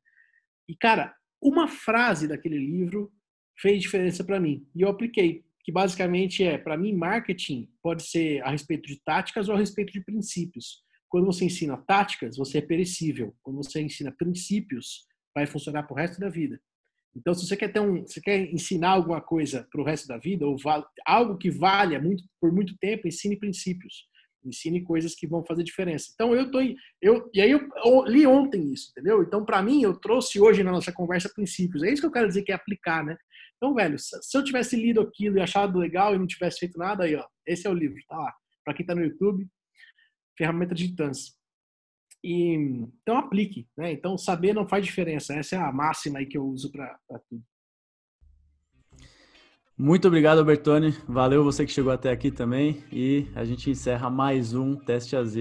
E, cara, uma frase daquele livro fez diferença para mim. E eu apliquei, que basicamente é, para mim, marketing pode ser a respeito de táticas ou a respeito de princípios. Quando você ensina táticas, você é perecível. Quando você ensina princípios, vai funcionar para o resto da vida. Então, se você quer ter um, você quer ensinar alguma coisa para o resto da vida ou algo que valha muito por muito tempo, ensine princípios, ensine coisas que vão fazer diferença. Então, eu tô eu e aí eu, eu li ontem isso, entendeu? Então, para mim, eu trouxe hoje na nossa conversa princípios. É isso que eu quero dizer que é aplicar, né? Então, velho, se eu tivesse lido aquilo e achado legal e não tivesse feito nada aí, ó, esse é o livro, tá lá. Para quem tá no YouTube, ferramenta de titãs. E, então aplique, né? Então saber não faz diferença. Essa é a máxima aí que eu uso para tudo. Muito obrigado, Albertone. Valeu você que chegou até aqui também. E a gente encerra mais um Teste AZ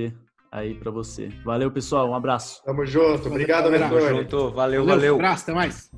aí para você. Valeu, pessoal. Um abraço. Tamo junto. Obrigado, Albertone. Tamo junto. Valeu, valeu. valeu. Um abraço, até mais.